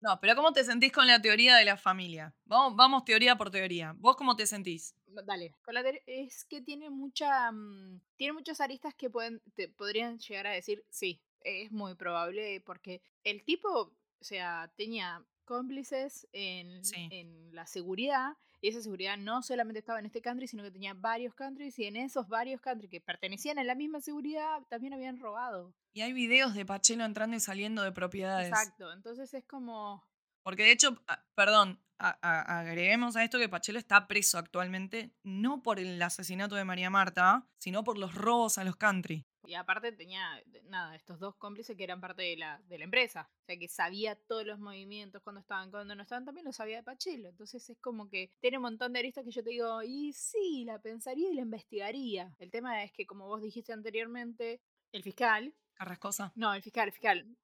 no, pero ¿cómo te sentís con la teoría de la familia? Vamos, vamos teoría por teoría. ¿Vos cómo te sentís?
Dale, con la es que tiene mucha mm, tiene muchas aristas que pueden te podrían llegar a decir sí, es muy probable porque el tipo, o sea, tenía cómplices en, en la seguridad y esa seguridad no solamente estaba en este country, sino que tenía varios countries y en esos varios countries que pertenecían a la misma seguridad también habían robado.
Y hay videos de Pachelo entrando y saliendo de propiedades.
Exacto, entonces es como...
Porque de hecho, ah, perdón, agreguemos a esto que Pachelo está preso actualmente no por el asesinato de María Marta, sino por los robos a los country.
Y aparte tenía, nada, estos dos cómplices que eran parte de la, de la empresa. O sea, que sabía todos los movimientos cuando estaban, cuando no estaban, también lo sabía de Pachelo. Entonces es como que tiene un montón de aristas que yo te digo, y sí, la pensaría y la investigaría. El tema es que, como vos dijiste anteriormente, el fiscal...
Carrascosa.
No, el fiscal, el fiscal.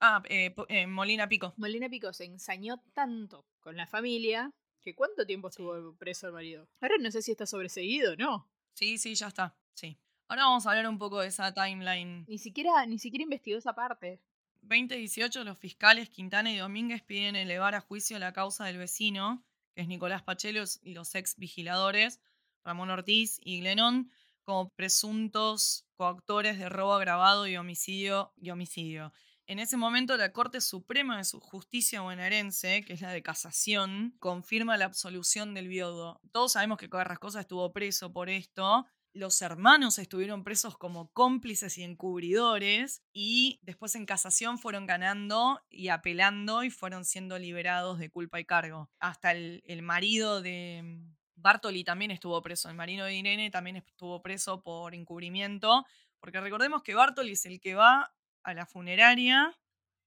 Ah, eh, eh, Molina Pico.
Molina Pico se ensañó tanto con la familia que cuánto tiempo estuvo preso el marido. Ahora no sé si está sobreseguido, ¿no?
Sí, sí, ya está. Sí. Ahora vamos a hablar un poco de esa timeline.
Ni siquiera, ni siquiera investigó esa parte.
2018, los fiscales Quintana y Domínguez piden elevar a juicio la causa del vecino, que es Nicolás Pachelos, y los ex vigiladores, Ramón Ortiz y Glenón, como presuntos coactores de robo agravado y homicidio y homicidio. En ese momento, la Corte Suprema de Justicia bonaerense, que es la de casación, confirma la absolución del viudo. Todos sabemos que Carrascosa estuvo preso por esto, los hermanos estuvieron presos como cómplices y encubridores y después en casación fueron ganando y apelando y fueron siendo liberados de culpa y cargo. Hasta el, marido de mm, Bartoli también estuvo preso, el marido de Irene también estuvo preso por encubrimiento, porque recordemos que Bartoli es el que va a la funeraria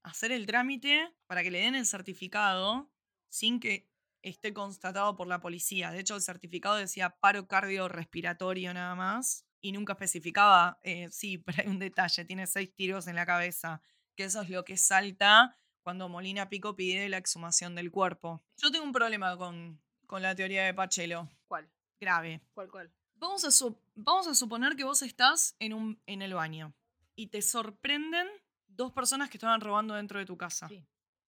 a hacer el trámite para que le den el certificado sin que esté constatado por la policía. De hecho, el certificado decía paro cardiorrespiratorio nada más y nunca especificaba, eh, sí, pero hay un detalle, tiene seis tiros en la cabeza, que eso es lo que salta cuando Molina Pico pide la exhumación del cuerpo. Yo tengo un problema con, con la teoría de Pachelo.
¿Cuál?
Grave.
¿Cuál, cuál?
Vamos a, vamos a suponer que vos estás en, un, en el baño y te sorprenden dos personas que estaban robando dentro de tu casa.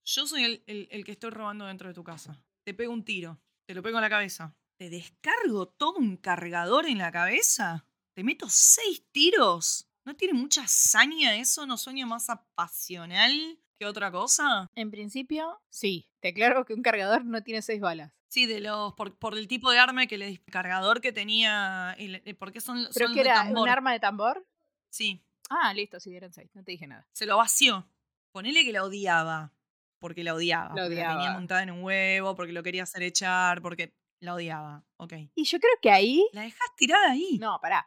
Yo soy el, el que estoy robando dentro de tu casa te pego un tiro, te lo pego en la cabeza, te descargo todo un cargador en la cabeza, te meto seis tiros. ¿No tiene mucha hazaña eso? ¿No sueña más apasional que otra cosa?
En principio, sí. Te aclaro que un cargador no tiene seis balas.
Sí, de los por, por el tipo de arma que le cargador que tenía, y le- porque son,
¿Pero
son
que
de
era
tambor.
un arma de tambor?
Sí,
Ah, listo, sí, eran seis. No te dije nada.
se lo vació. Ponele que la odiaba, porque la odiaba,
La
porque la tenía
odiaba.
montada en un huevo, porque lo quería hacer echar, porque la odiaba. Ok.
Y yo creo que ahí.
La dejás tirada ahí.
No, pará.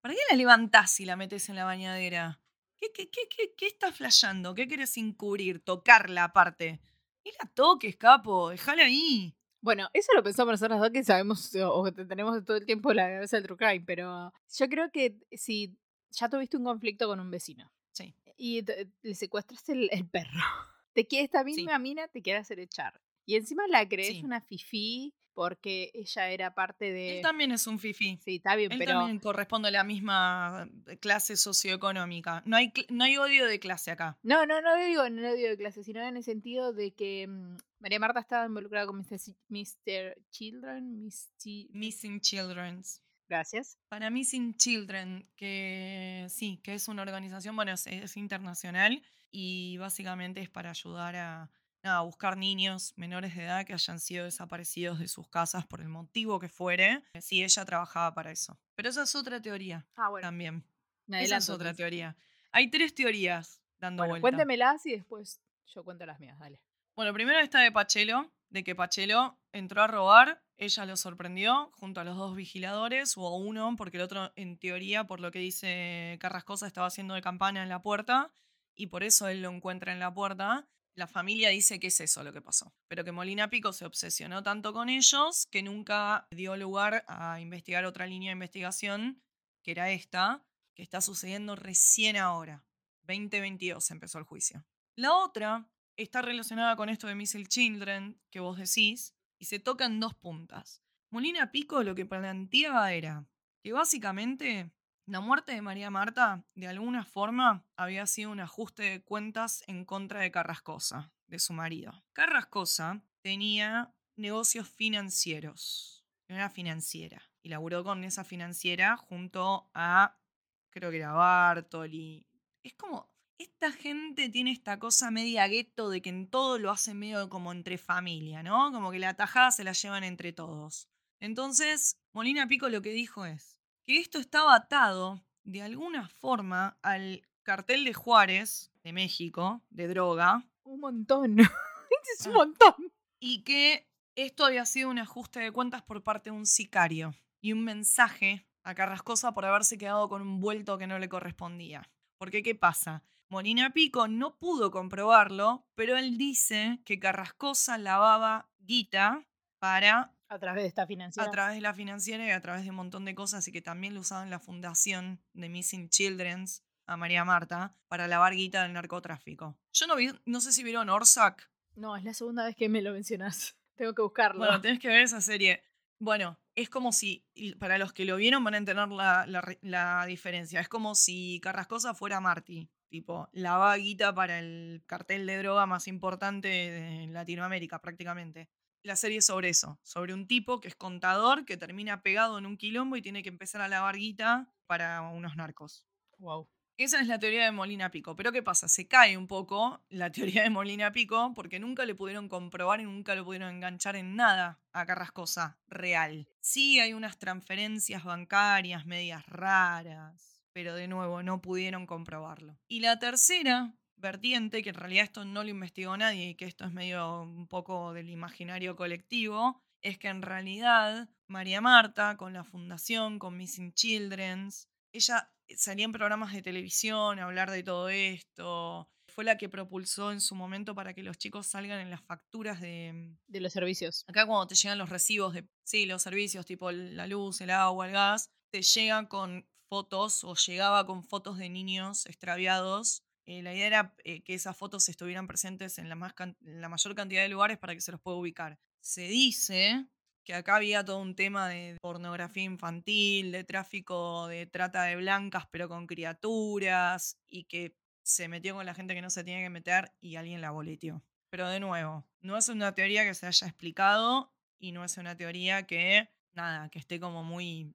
¿Para qué la levantás y la metes en la bañadera? ¿Qué, qué, qué, qué, qué estás flasheando? ¿Qué querés encubrir? Tocarla aparte. Y la toques, capo, dejala ahí.
Bueno, eso lo pensamos nosotros dos que sabemos o, que tenemos todo el tiempo la cabeza del true crime, pero yo creo que si ya tuviste un conflicto con un vecino
Sí.
y le secuestraste el, el perro, te quiere esta
Sí.
misma mina, te quiere hacer echar. Y encima la crees
Sí.
una fifí porque ella era parte de...
Él también es un fifi.
Sí, está bien,
Él
pero...
también corresponde a la misma clase socioeconómica. No hay, no hay odio de clase acá.
No, no, no digo en el odio de clase, sino en el sentido de que mm, María Marta estaba involucrada con Mr. Children, Miss Chi-
Missing Children's.
Gracias.
Para Missing Children, que sí, que es una organización, bueno, es, es internacional y básicamente es para ayudar a, nada, buscar niños menores de edad que hayan sido desaparecidos de sus casas por el motivo que fuere. Sí, ella trabajaba para eso. Pero esa es otra teoría
Ah, bueno,
también.
me
Esa es otra teoría. Hay tres teorías dando
Bueno,
vuelta.
cuéntemelas y después yo cuento las mías, dale.
Bueno, primero está de Pachelo, de que Pachelo entró a robar, ella lo sorprendió junto a los dos vigiladores, o a uno, porque el otro, en teoría, por lo que dice Carrascosa, estaba haciendo de campana en la puerta, y por eso él lo encuentra en la puerta. La familia dice que es eso lo que pasó, pero que Molina Pico se obsesionó tanto con ellos que nunca dio lugar a investigar otra línea de investigación, que era esta, que está sucediendo recién ahora. 2022 empezó el juicio. La otra está relacionada con esto de Missile Children que vos decís y se toca en dos puntas. Molina Pico lo que planteaba era que básicamente la muerte de María Marta de alguna forma había sido un ajuste de cuentas en contra de Carrascosa, de su marido. Carrascosa tenía negocios financieros, era una financiera y laburó con esa financiera junto a, creo que era Bartoli. Es como, esta gente tiene esta cosa media gueto de que en todo lo hace medio como entre familia, ¿no? Como que la tajada se la llevan entre todos. Entonces, Molina Pico lo que dijo es que esto estaba atado de alguna forma al cartel de Juárez, de México, de droga,
Un montón. es un
Ah.
montón.
y que esto había sido un ajuste de cuentas por parte de un sicario y un mensaje a Carrascosa por haberse quedado con un vuelto que no le correspondía. Porque, ¿qué pasa? Molina Pico no pudo comprobarlo, pero él dice que Carrascosa lavaba guita para
A través de esta financiera.
a través de la financiera y a través de un montón de cosas y que también lo usaban la fundación de Missing Children's a María Marta para lavar guita del narcotráfico. Yo no vi, no sé si vieron Orsac,
No, es la segunda vez que me lo mencionas. Tengo que buscarlo.
Bueno, tenés que ver esa serie. Bueno, es como si, para los que lo vieron van a entender la, la diferencia. Es como si Carrascosa fuera Marty, tipo, la vaguita para el cartel de droga más importante de Latinoamérica prácticamente. La serie es sobre eso, sobre un tipo que es contador, que termina pegado en un quilombo y tiene que empezar a lavar guita para unos narcos.
wow.
Esa es la teoría de Molina Pico. Pero ¿qué pasa? Se cae un poco la teoría de Molina Pico porque nunca le pudieron comprobar y nunca lo pudieron enganchar en nada a Carrascosa real. Sí hay unas transferencias bancarias medias raras, pero de nuevo no pudieron comprobarlo. Y la tercera vertiente, que en realidad esto no lo investigó nadie y que esto es medio un poco del imaginario colectivo, es que en realidad María Marta, con la fundación, con Missing Children's, ella salía en programas de televisión a hablar de todo esto. Fue la que propulsó en su momento para que los chicos salgan en las facturas de.
De los servicios.
Acá, cuando te llegan los recibos de. Sí, los servicios, tipo la luz, el agua, el gas, te llegan con fotos o llegaba con fotos de niños extraviados. Eh, la idea era eh, que esas fotos estuvieran presentes en la, más la mayor cantidad de lugares para que se los pueda ubicar. Se dice que acá había todo un tema de pornografía infantil, de tráfico de trata de blancas, pero con criaturas, y que se metió con la gente que no se tiene que meter y alguien la boleteó. Pero de nuevo, no es una teoría que se haya explicado y no es una teoría que nada, que esté como muy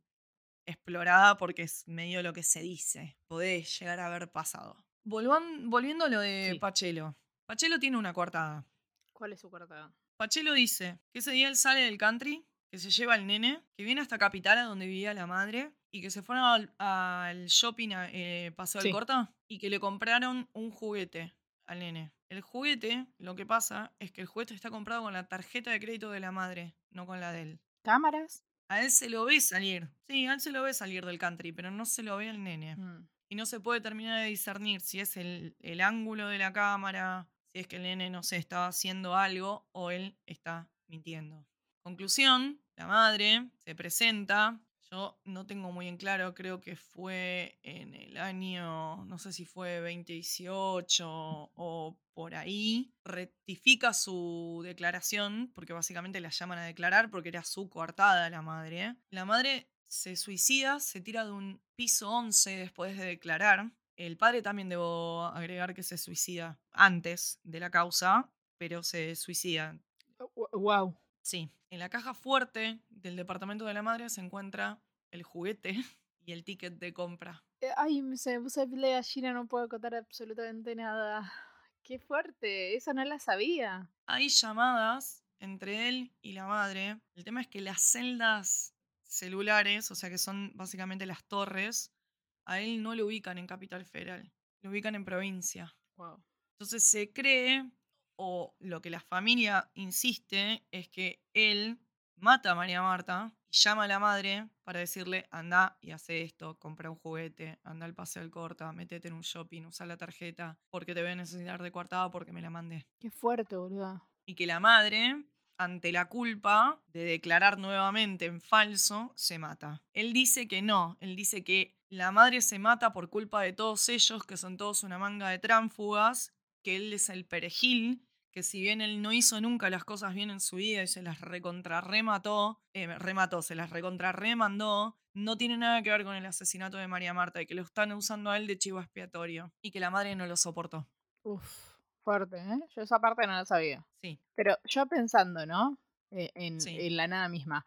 explorada porque es medio lo que se dice. Puede llegar a haber pasado. Volvan- volviendo a lo de
Sí.
Pachelo. Pachelo tiene una coartada.
¿Cuál es su cuarta?
Pachelo dice que ese día él sale del country, que se lleva al nene, que viene hasta Capital, a donde vivía la madre, y que se fueron al, al shopping, a, eh, Paseo del
Sí.
Corta, y que le compraron un juguete al nene. El juguete, lo que pasa es que el juguete está comprado con la tarjeta de crédito de la madre, no con la de él.
¿Cámaras?
A él se lo ve salir. Sí, a él se lo ve salir del country, pero no se lo ve al nene.
Mm.
Y no se puede terminar de discernir si es el, ángulo de la cámara, si es que el nene, no sé, estaba haciendo algo o él está mintiendo. Conclusión, la madre se presenta. Yo no tengo muy en claro, creo que fue en el año, no sé si fue 2018 o por ahí, rectifica su declaración, porque básicamente la llaman a declarar porque era su coartada la madre. La madre se suicida, se tira de un piso 11 después de declarar. El padre también debo agregar que se suicida antes de la causa, pero se suicida.
Wow.
Sí, en la caja fuerte del departamento de la madre se encuentra el juguete y el ticket de compra.
Eh, Ay, se me piel de gallina, no puedo contar absolutamente nada. Qué fuerte, esa no la sabía.
Hay llamadas entre él y la madre. El tema es que las celdas celulares, o sea que son básicamente las torres, a él no lo ubican en Capital Federal, lo ubican en provincia.
Wow.
Entonces se cree, o lo que la familia insiste, es que él mata a María Marta y llama a la madre para decirle, anda y hace esto, compra un juguete, anda al paseo del corta, metete en un shopping, usa la tarjeta, porque te voy a necesitar de coartada porque me la mandé.
Qué fuerte, boludo.
Y que la madre, ante la culpa de declarar nuevamente en falso, se mata. Él dice que no, él dice que la madre se mata por culpa de todos ellos, que son todos una manga de tránfugas, que él es el perejil, que si bien él no hizo nunca las cosas bien en su vida y se las recontra remató, eh, remató, se las recontra remandó, no tiene nada que ver con el asesinato de María Marta y que lo están usando a él de chivo expiatorio y que la madre no lo soportó.
Uf, fuerte, ¿eh? Yo esa parte no la sabía.
Sí,
Pero yo pensando, ¿no? Eh, en,
Sí.
en la nada misma.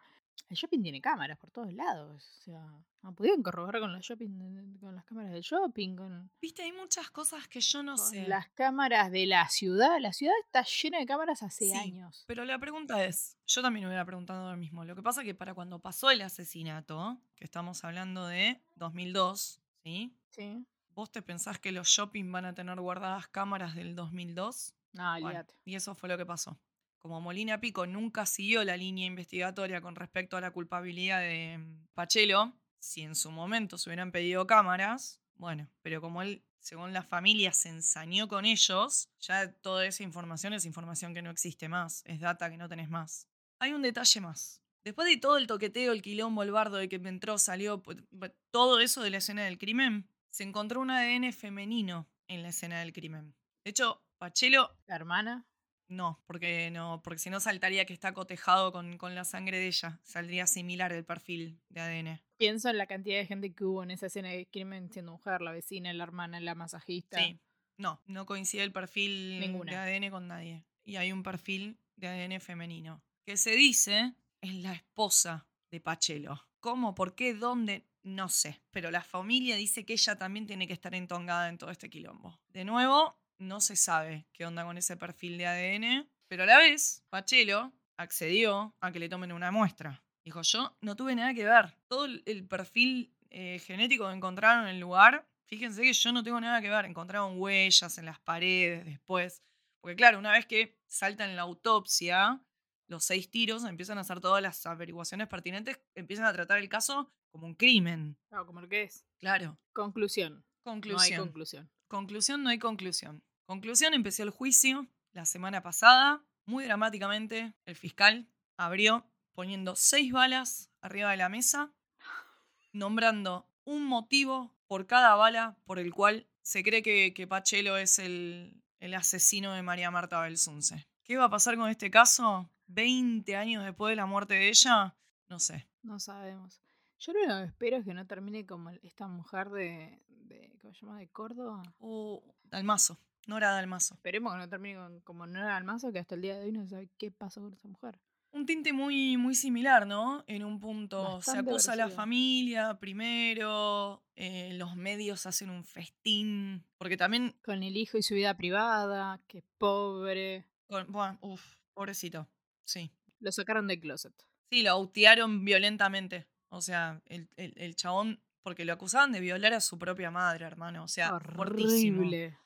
El shopping tiene cámaras por todos lados. O sea, no pudieron corroborar con los shopping, con las cámaras del shopping, con,
viste, hay muchas cosas que yo no
con
sé.
las cámaras de la ciudad. La ciudad está llena de cámaras hace
Sí,
años.
Pero la pregunta es, yo también hubiera preguntado lo mismo. Lo que pasa que para cuando pasó el asesinato, que estamos hablando de 2002, ¿sí?
Sí.
¿Vos te pensás que los shopping van a tener guardadas cámaras del 2002?
No,
Bueno, y eso fue lo que pasó. Como Molina Pico nunca siguió la línea investigatoria con respecto a la culpabilidad de mm, Pachelo, si en su momento se hubieran pedido cámaras, bueno, pero como él, según la familia, se ensañó con ellos, ya toda esa información es información que no existe más, es data que no tenés más. Hay un detalle más. Después de todo el toqueteo, el quilombo, el bardo de que entró, salió, pu- pu- todo eso de la escena del crimen, se encontró un ADN femenino en la escena del crimen. De hecho, Pachelo
La hermana.
no, porque no, porque si no saltaría que está cotejado con, con la sangre de ella. Saldría similar el perfil de ADN.
Pienso en la cantidad de gente que hubo en esa escena de crimen siendo mujer, la vecina, la hermana, la masajista.
Sí. No, no coincide el perfil
Ninguna.
de ADN con nadie. Y hay un perfil de ADN femenino. Que se dice es la esposa de Pachelo. ¿Cómo? ¿Por qué? ¿Dónde? No sé. Pero la familia dice que ella también tiene que estar entongada en todo este quilombo. De nuevo, no se sabe qué onda con ese perfil de ADN. Pero a la vez, Pachelo accedió a que le tomen una muestra. Dijo, yo no tuve nada que ver. Todo el- perfil eh, genético que encontraron en el lugar, fíjense que yo no tengo nada que ver. Encontraron huellas en las paredes después. Porque claro, una vez que saltan la autopsia, los seis tiros empiezan a hacer todas las averiguaciones pertinentes, empiezan a tratar el caso como un crimen.
Claro, como lo que es.
Claro.
Conclusión.
Conclusión.
No hay conclusión.
Conclusión, no hay conclusión. Conclusión, empezó el juicio la semana pasada. Muy dramáticamente, el fiscal abrió poniendo seis balas arriba de la mesa, nombrando un motivo por cada bala por el cual se cree que, que Pachelo es el, el asesino de María Marta Belsunce. ¿Qué va a pasar con este caso? ¿20 años después de la muerte de ella? No sé.
No sabemos. Yo lo que espero es que no termine como esta mujer de, de ¿cómo se llama? De Córdoba.
O Dalmazo, Nora Dalmazo.
Esperemos que no termine con, como no era Almazo, que hasta el día de hoy no se sabe qué pasó con esa mujer.
un tinte muy, muy similar, ¿no? En un punto se acusa a la familia primero, eh, los medios hacen un festín, porque también,
Con el hijo y su vida privada, que pobre.
con- bueno, uf, pobrecito, sí.
Lo sacaron del closet.
Sí, lo autearon violentamente. O sea, el, el- el chabón, porque lo acusaban de violar a su propia madre, hermano. O sea.
Horrible.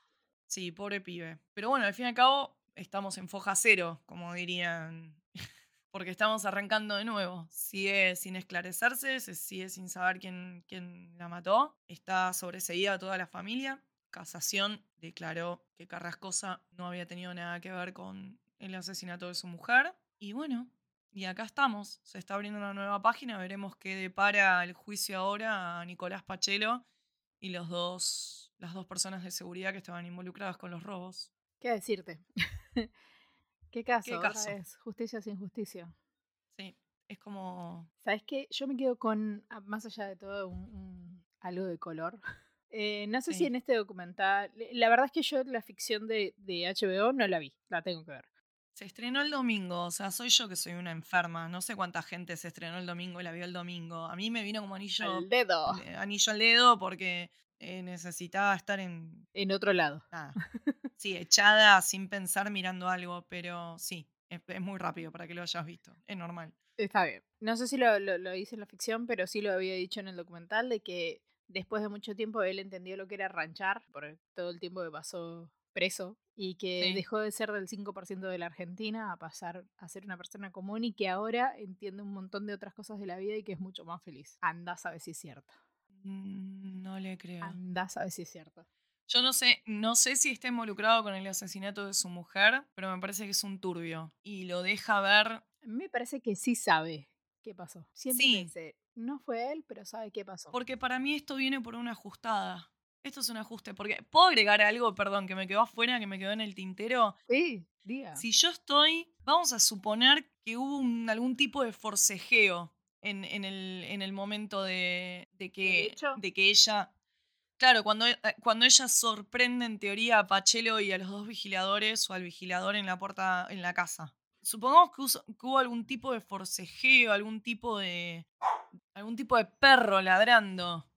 Sí, pobre pibe. Pero bueno, al fin y al cabo, estamos en foja cero, como dirían. Porque estamos arrancando de nuevo. Sigue sin esclarecerse, se sigue sin saber quién, quién la mató. Está sobreseída toda la familia. Casación declaró que Carrascosa no había tenido nada que ver con el asesinato de su mujer. Y bueno, y acá estamos. Se está abriendo una nueva página. Veremos qué depara el juicio ahora a Nicolás Pachelo y los dos, las dos personas de seguridad que estaban involucradas con los robos.
¿Qué decirte? ¿Qué caso? otra
caso?
vez? Justicia sin justicia.
Sí, es como...
¿Sabes qué? Yo me quedo con, ah, más allá de todo, un, un- algo de color. Eh, no sé si en este documental. La verdad es que yo la ficción de, de HBO no la vi, la tengo que ver.
Se estrenó el domingo, o sea, soy yo que soy una enferma. No sé cuánta gente se estrenó el domingo y la vio el domingo. A mí me vino como anillo,
Al dedo.
anillo al dedo porque eh, necesitaba estar en...
En otro lado.
Nada. Sí, echada sin pensar mirando algo, pero sí, es, es muy rápido para que lo hayas visto. Es normal.
Está bien. No sé si lo, lo, lo hice en la ficción, pero sí lo había dicho en el documental de que después de mucho tiempo él entendió lo que era ranchar por todo el tiempo que pasó preso y que
Sí.
dejó de ser del 5% de la Argentina a pasar a ser una persona común y que ahora entiende un montón de otras cosas de la vida y que es mucho más feliz. Anda, sabe si es cierto.
Mm, No le creo.
Anda, sabe si es cierto.
Yo no sé, no sé si está involucrado con el asesinato de su mujer, pero me parece que es un turbio. Y lo deja ver.
Me parece que sí sabe qué pasó. Siempre
Sí.
pensé, no fue él, pero sabe qué pasó.
Porque para mí esto viene por una ajustada. Esto es un ajuste. Porque puedo agregar algo, perdón, que me quedó afuera, que me quedó en el tintero.
Sí, diga.
Si yo estoy, vamos a suponer que hubo un- algún tipo de forcejeo en, en el, en el momento de, de que,
hecho?
de que ella. Claro, cuando, eh, cuando ella sorprende en teoría a Pachelo y a los dos vigiladores o al vigilador en la puerta, en la casa. Supongamos que, uso- que hubo algún tipo de forcejeo, algún tipo de. algún tipo de perro ladrando.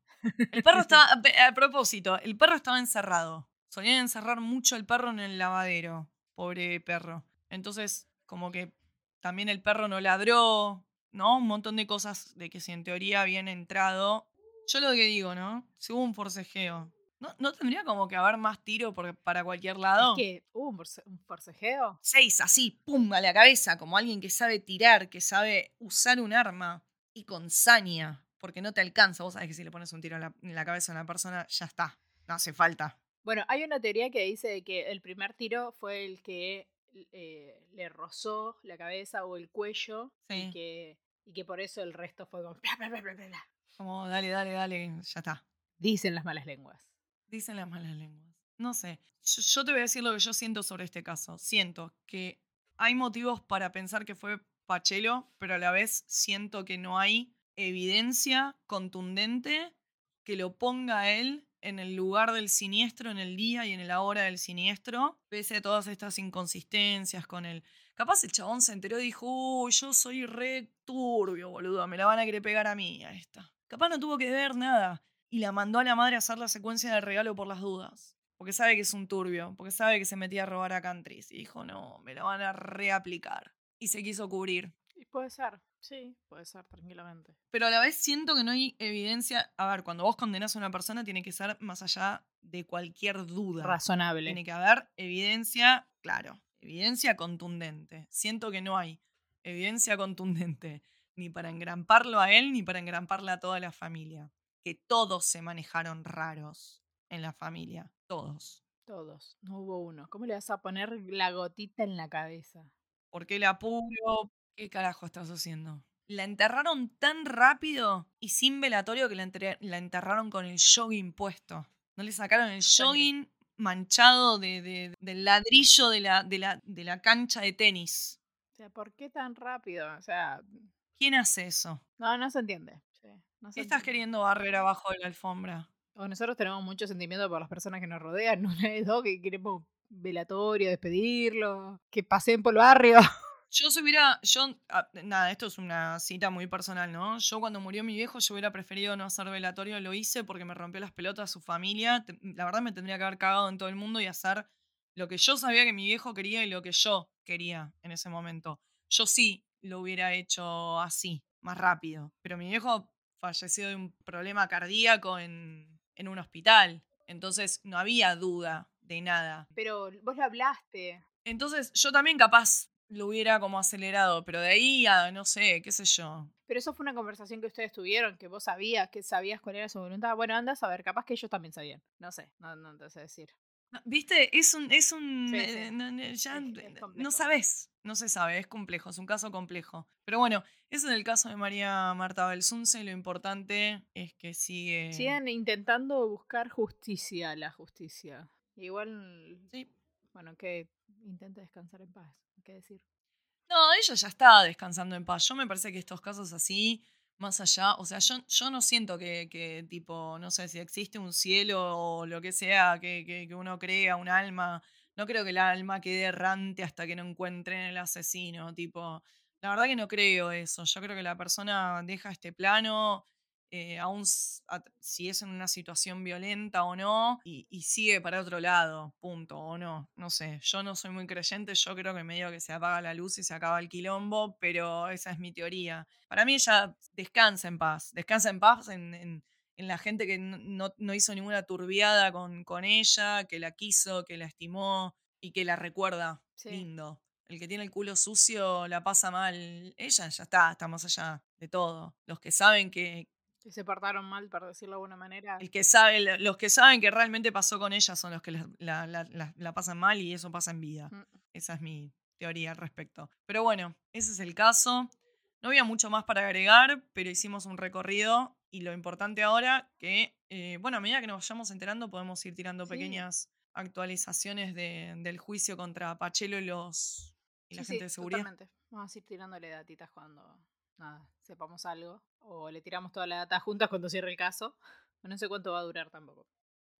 El perro estaba. A propósito, el perro estaba encerrado. Solían encerrar mucho el perro en el lavadero. Pobre perro. Entonces, como que también el perro no ladró, ¿no? Un montón de cosas de que si en teoría habían entrado. Yo lo que digo, ¿no? Si hubo un forcejeo. ¿No, no tendría como que haber más tiro por- para cualquier lado?
Es que hubo un, force- un forcejeo.
Seis, así, pum, a la cabeza, como alguien que sabe tirar, que sabe usar un arma y con saña, porque no te alcanza. Vos sabés que si le pones un tiro en la, en la cabeza a una persona, ya está, no hace falta.
Bueno, hay una teoría que dice que el primer tiro fue el que eh, le rozó la cabeza o el cuello
Sí.
y, que, y que por eso el resto fue como... bla, bla, bla, bla, bla, bla.
Como, dale, dale, dale, ya está.
Dicen las malas lenguas.
Dicen las malas lenguas. No sé. Yo, yo te voy a decir lo que yo siento sobre este caso. Siento que hay motivos para pensar que fue Pachelo, pero a la vez siento que no hay evidencia contundente que lo ponga a él en el lugar del siniestro, en el día y en la hora del siniestro, pese a todas estas inconsistencias con él. Capaz el chabón se enteró y dijo, uy, yo soy re turbio, boludo, me la van a querer pegar a mí, a esta. Capaz no tuvo que ver nada y la mandó a la madre a hacer la secuencia de regalo por las dudas. Porque sabe que es un turbio, porque sabe que se metía a robar a countries. Y dijo, no, me la van a reaplicar. Y se quiso cubrir.
Y puede ser, sí, puede ser tranquilamente.
Pero a la vez siento que no hay evidencia. A ver, cuando vos condenás a una persona, tiene que ser más allá de cualquier duda.
Razonable.
Tiene que haber evidencia, claro, evidencia contundente. Siento que no hay evidencia contundente ni para engramparlo a él ni para engramparle a toda la familia. Que todos se manejaron raros en la familia, todos.
Todos, no hubo uno. ¿Cómo le vas a poner la gotita en la cabeza?
¿Por qué el apuro? ¿Qué carajo estás haciendo? La enterraron tan rápido y sin velatorio que la, la enterraron con el jogging puesto. No le sacaron el jogging manchado de, de- del ladrillo de la, de, la, de la cancha de tenis.
O sea, ¿por qué tan rápido? O sea,
¿Quién hace eso?
no, no se entiende. Sí, no se
¿Qué estás
entiende.
queriendo barrer abajo de la alfombra?
O nosotros tenemos mucho sentimiento por las personas que nos rodean, de dos que queremos velatorio, despedirlo, que paseen por el barrio.
Yo se hubiera, yo, ah, nada, esto es una cita muy personal, ¿no? Yo cuando murió mi viejo, yo hubiera preferido no hacer velatorio, lo hice porque me rompió las pelotas su familia. La verdad me tendría que haber cagado en todo el mundo y hacer lo que yo sabía que mi viejo quería y lo que yo quería en ese momento. Yo sí lo hubiera hecho así, más rápido. Pero mi viejo falleció de un problema cardíaco en, en un hospital. Entonces no había duda de nada.
Pero vos lo hablaste.
Entonces yo también capaz lo hubiera como acelerado, pero de ahí a, no sé, qué sé yo.
Pero eso fue una conversación que ustedes tuvieron, que vos sabías, que sabías cuál era su voluntad. Bueno, anda a saber, capaz que ellos también sabían. No sé, no, no te sé decir.
No, ¿Viste? Es un, es un,
Sí,
eh, no, no, ya
Es-
sabes, no se sabe, es complejo, es un caso complejo. Pero bueno, ese es el caso de María Marta Belsunce, lo importante es que sigue...
Sigan intentando buscar justicia, la justicia. Igual,
Sí.
Bueno, que intente descansar en paz, ¿qué decir?
No, ella ya está descansando en paz. Yo me parece que estos casos así, más allá, o sea, yo, yo no siento que, que, tipo, no sé, si existe un cielo o lo que sea, que, que, que uno crea, un alma. No creo que el alma quede errante hasta que no encuentren el asesino, tipo. La verdad que no creo eso. Yo creo que la persona deja este plano, eh, aún si es en una situación violenta o no, y, y sigue para otro lado, punto, o no. No sé, yo no soy muy creyente, yo creo que medio que se apaga la luz y se acaba el quilombo, pero esa es mi teoría. Para mí ella descansa en paz, descansa en paz en, en- en la gente que no, no- no hizo ninguna turbiada con, con ella, que la quiso, que la estimó y que la recuerda
Sí.
lindo. El que tiene el culo sucio la pasa mal. Ella ya está, está más allá de todo. Los que saben que,
Que se portaron mal, por decirlo de alguna manera.
el que sabe, lo- los que saben que realmente pasó con ella son los que la, la- la- la- pasan mal y eso pasa en vida.
Mm.
Esa es mi teoría al respecto. Pero bueno, ese es el caso. No había mucho más para agregar, pero hicimos un recorrido y lo importante ahora que, eh, bueno, a medida que nos vayamos enterando podemos ir tirando
Sí.
pequeñas actualizaciones de- del juicio contra Pachelo y los y la
Sí,
gente de seguridad.
Totalmente. Vamos a ir tirándole datitas cuando nada, sepamos algo. O le tiramos toda la data juntas cuando cierre el caso. No sé cuánto va a durar tampoco.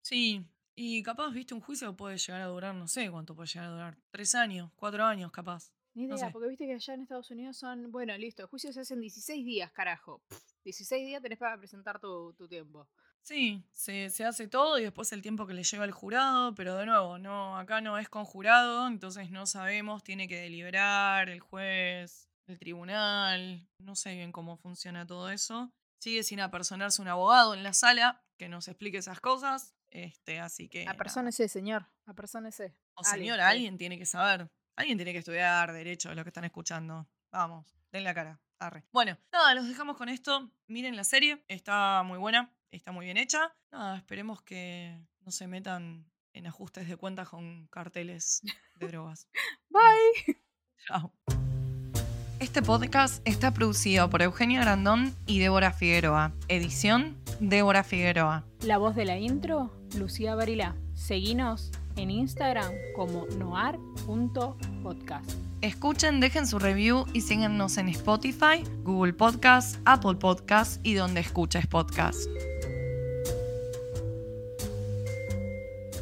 Sí, y capaz, viste, un juicio puede llegar a durar, no sé cuánto puede llegar a durar. Tres años, cuatro años, capaz.
Ni
No
idea,
sé.
porque viste que allá en Estados Unidos son, bueno, listo, el juicio se hace en 16 días, carajo. Pff, 16 días tenés para presentar tu, tu tiempo.
Sí, se, se hace todo y después el tiempo que le lleva al jurado, pero de nuevo, no, acá no es con jurado, entonces no sabemos, tiene que deliberar el juez, el tribunal, no sé bien cómo funciona todo eso. Sigue sin apersonarse un abogado en la sala que nos explique esas cosas, este, así que...
Apersónese, señor, apersónese.
O
Ale,
señor,
sí.
alguien tiene que saber. Alguien tiene que estudiar derecho de lo que están escuchando. Vamos, den la cara. Arre. Bueno, nada, los dejamos con esto. Miren la serie, está muy buena, está muy bien hecha. Nada, esperemos que no se metan en ajustes de cuentas con carteles de drogas.
Bye.
Chao. Este podcast está producido por Eugenia Grandón y Débora Figueroa. Edición, Débora Figueroa.
La voz de la intro, Lucía Barilá. Seguinos en Instagram como noar.podcast.
Escuchen, dejen su review y síganos en Spotify, Google Podcast, Apple Podcast y donde escuches podcast.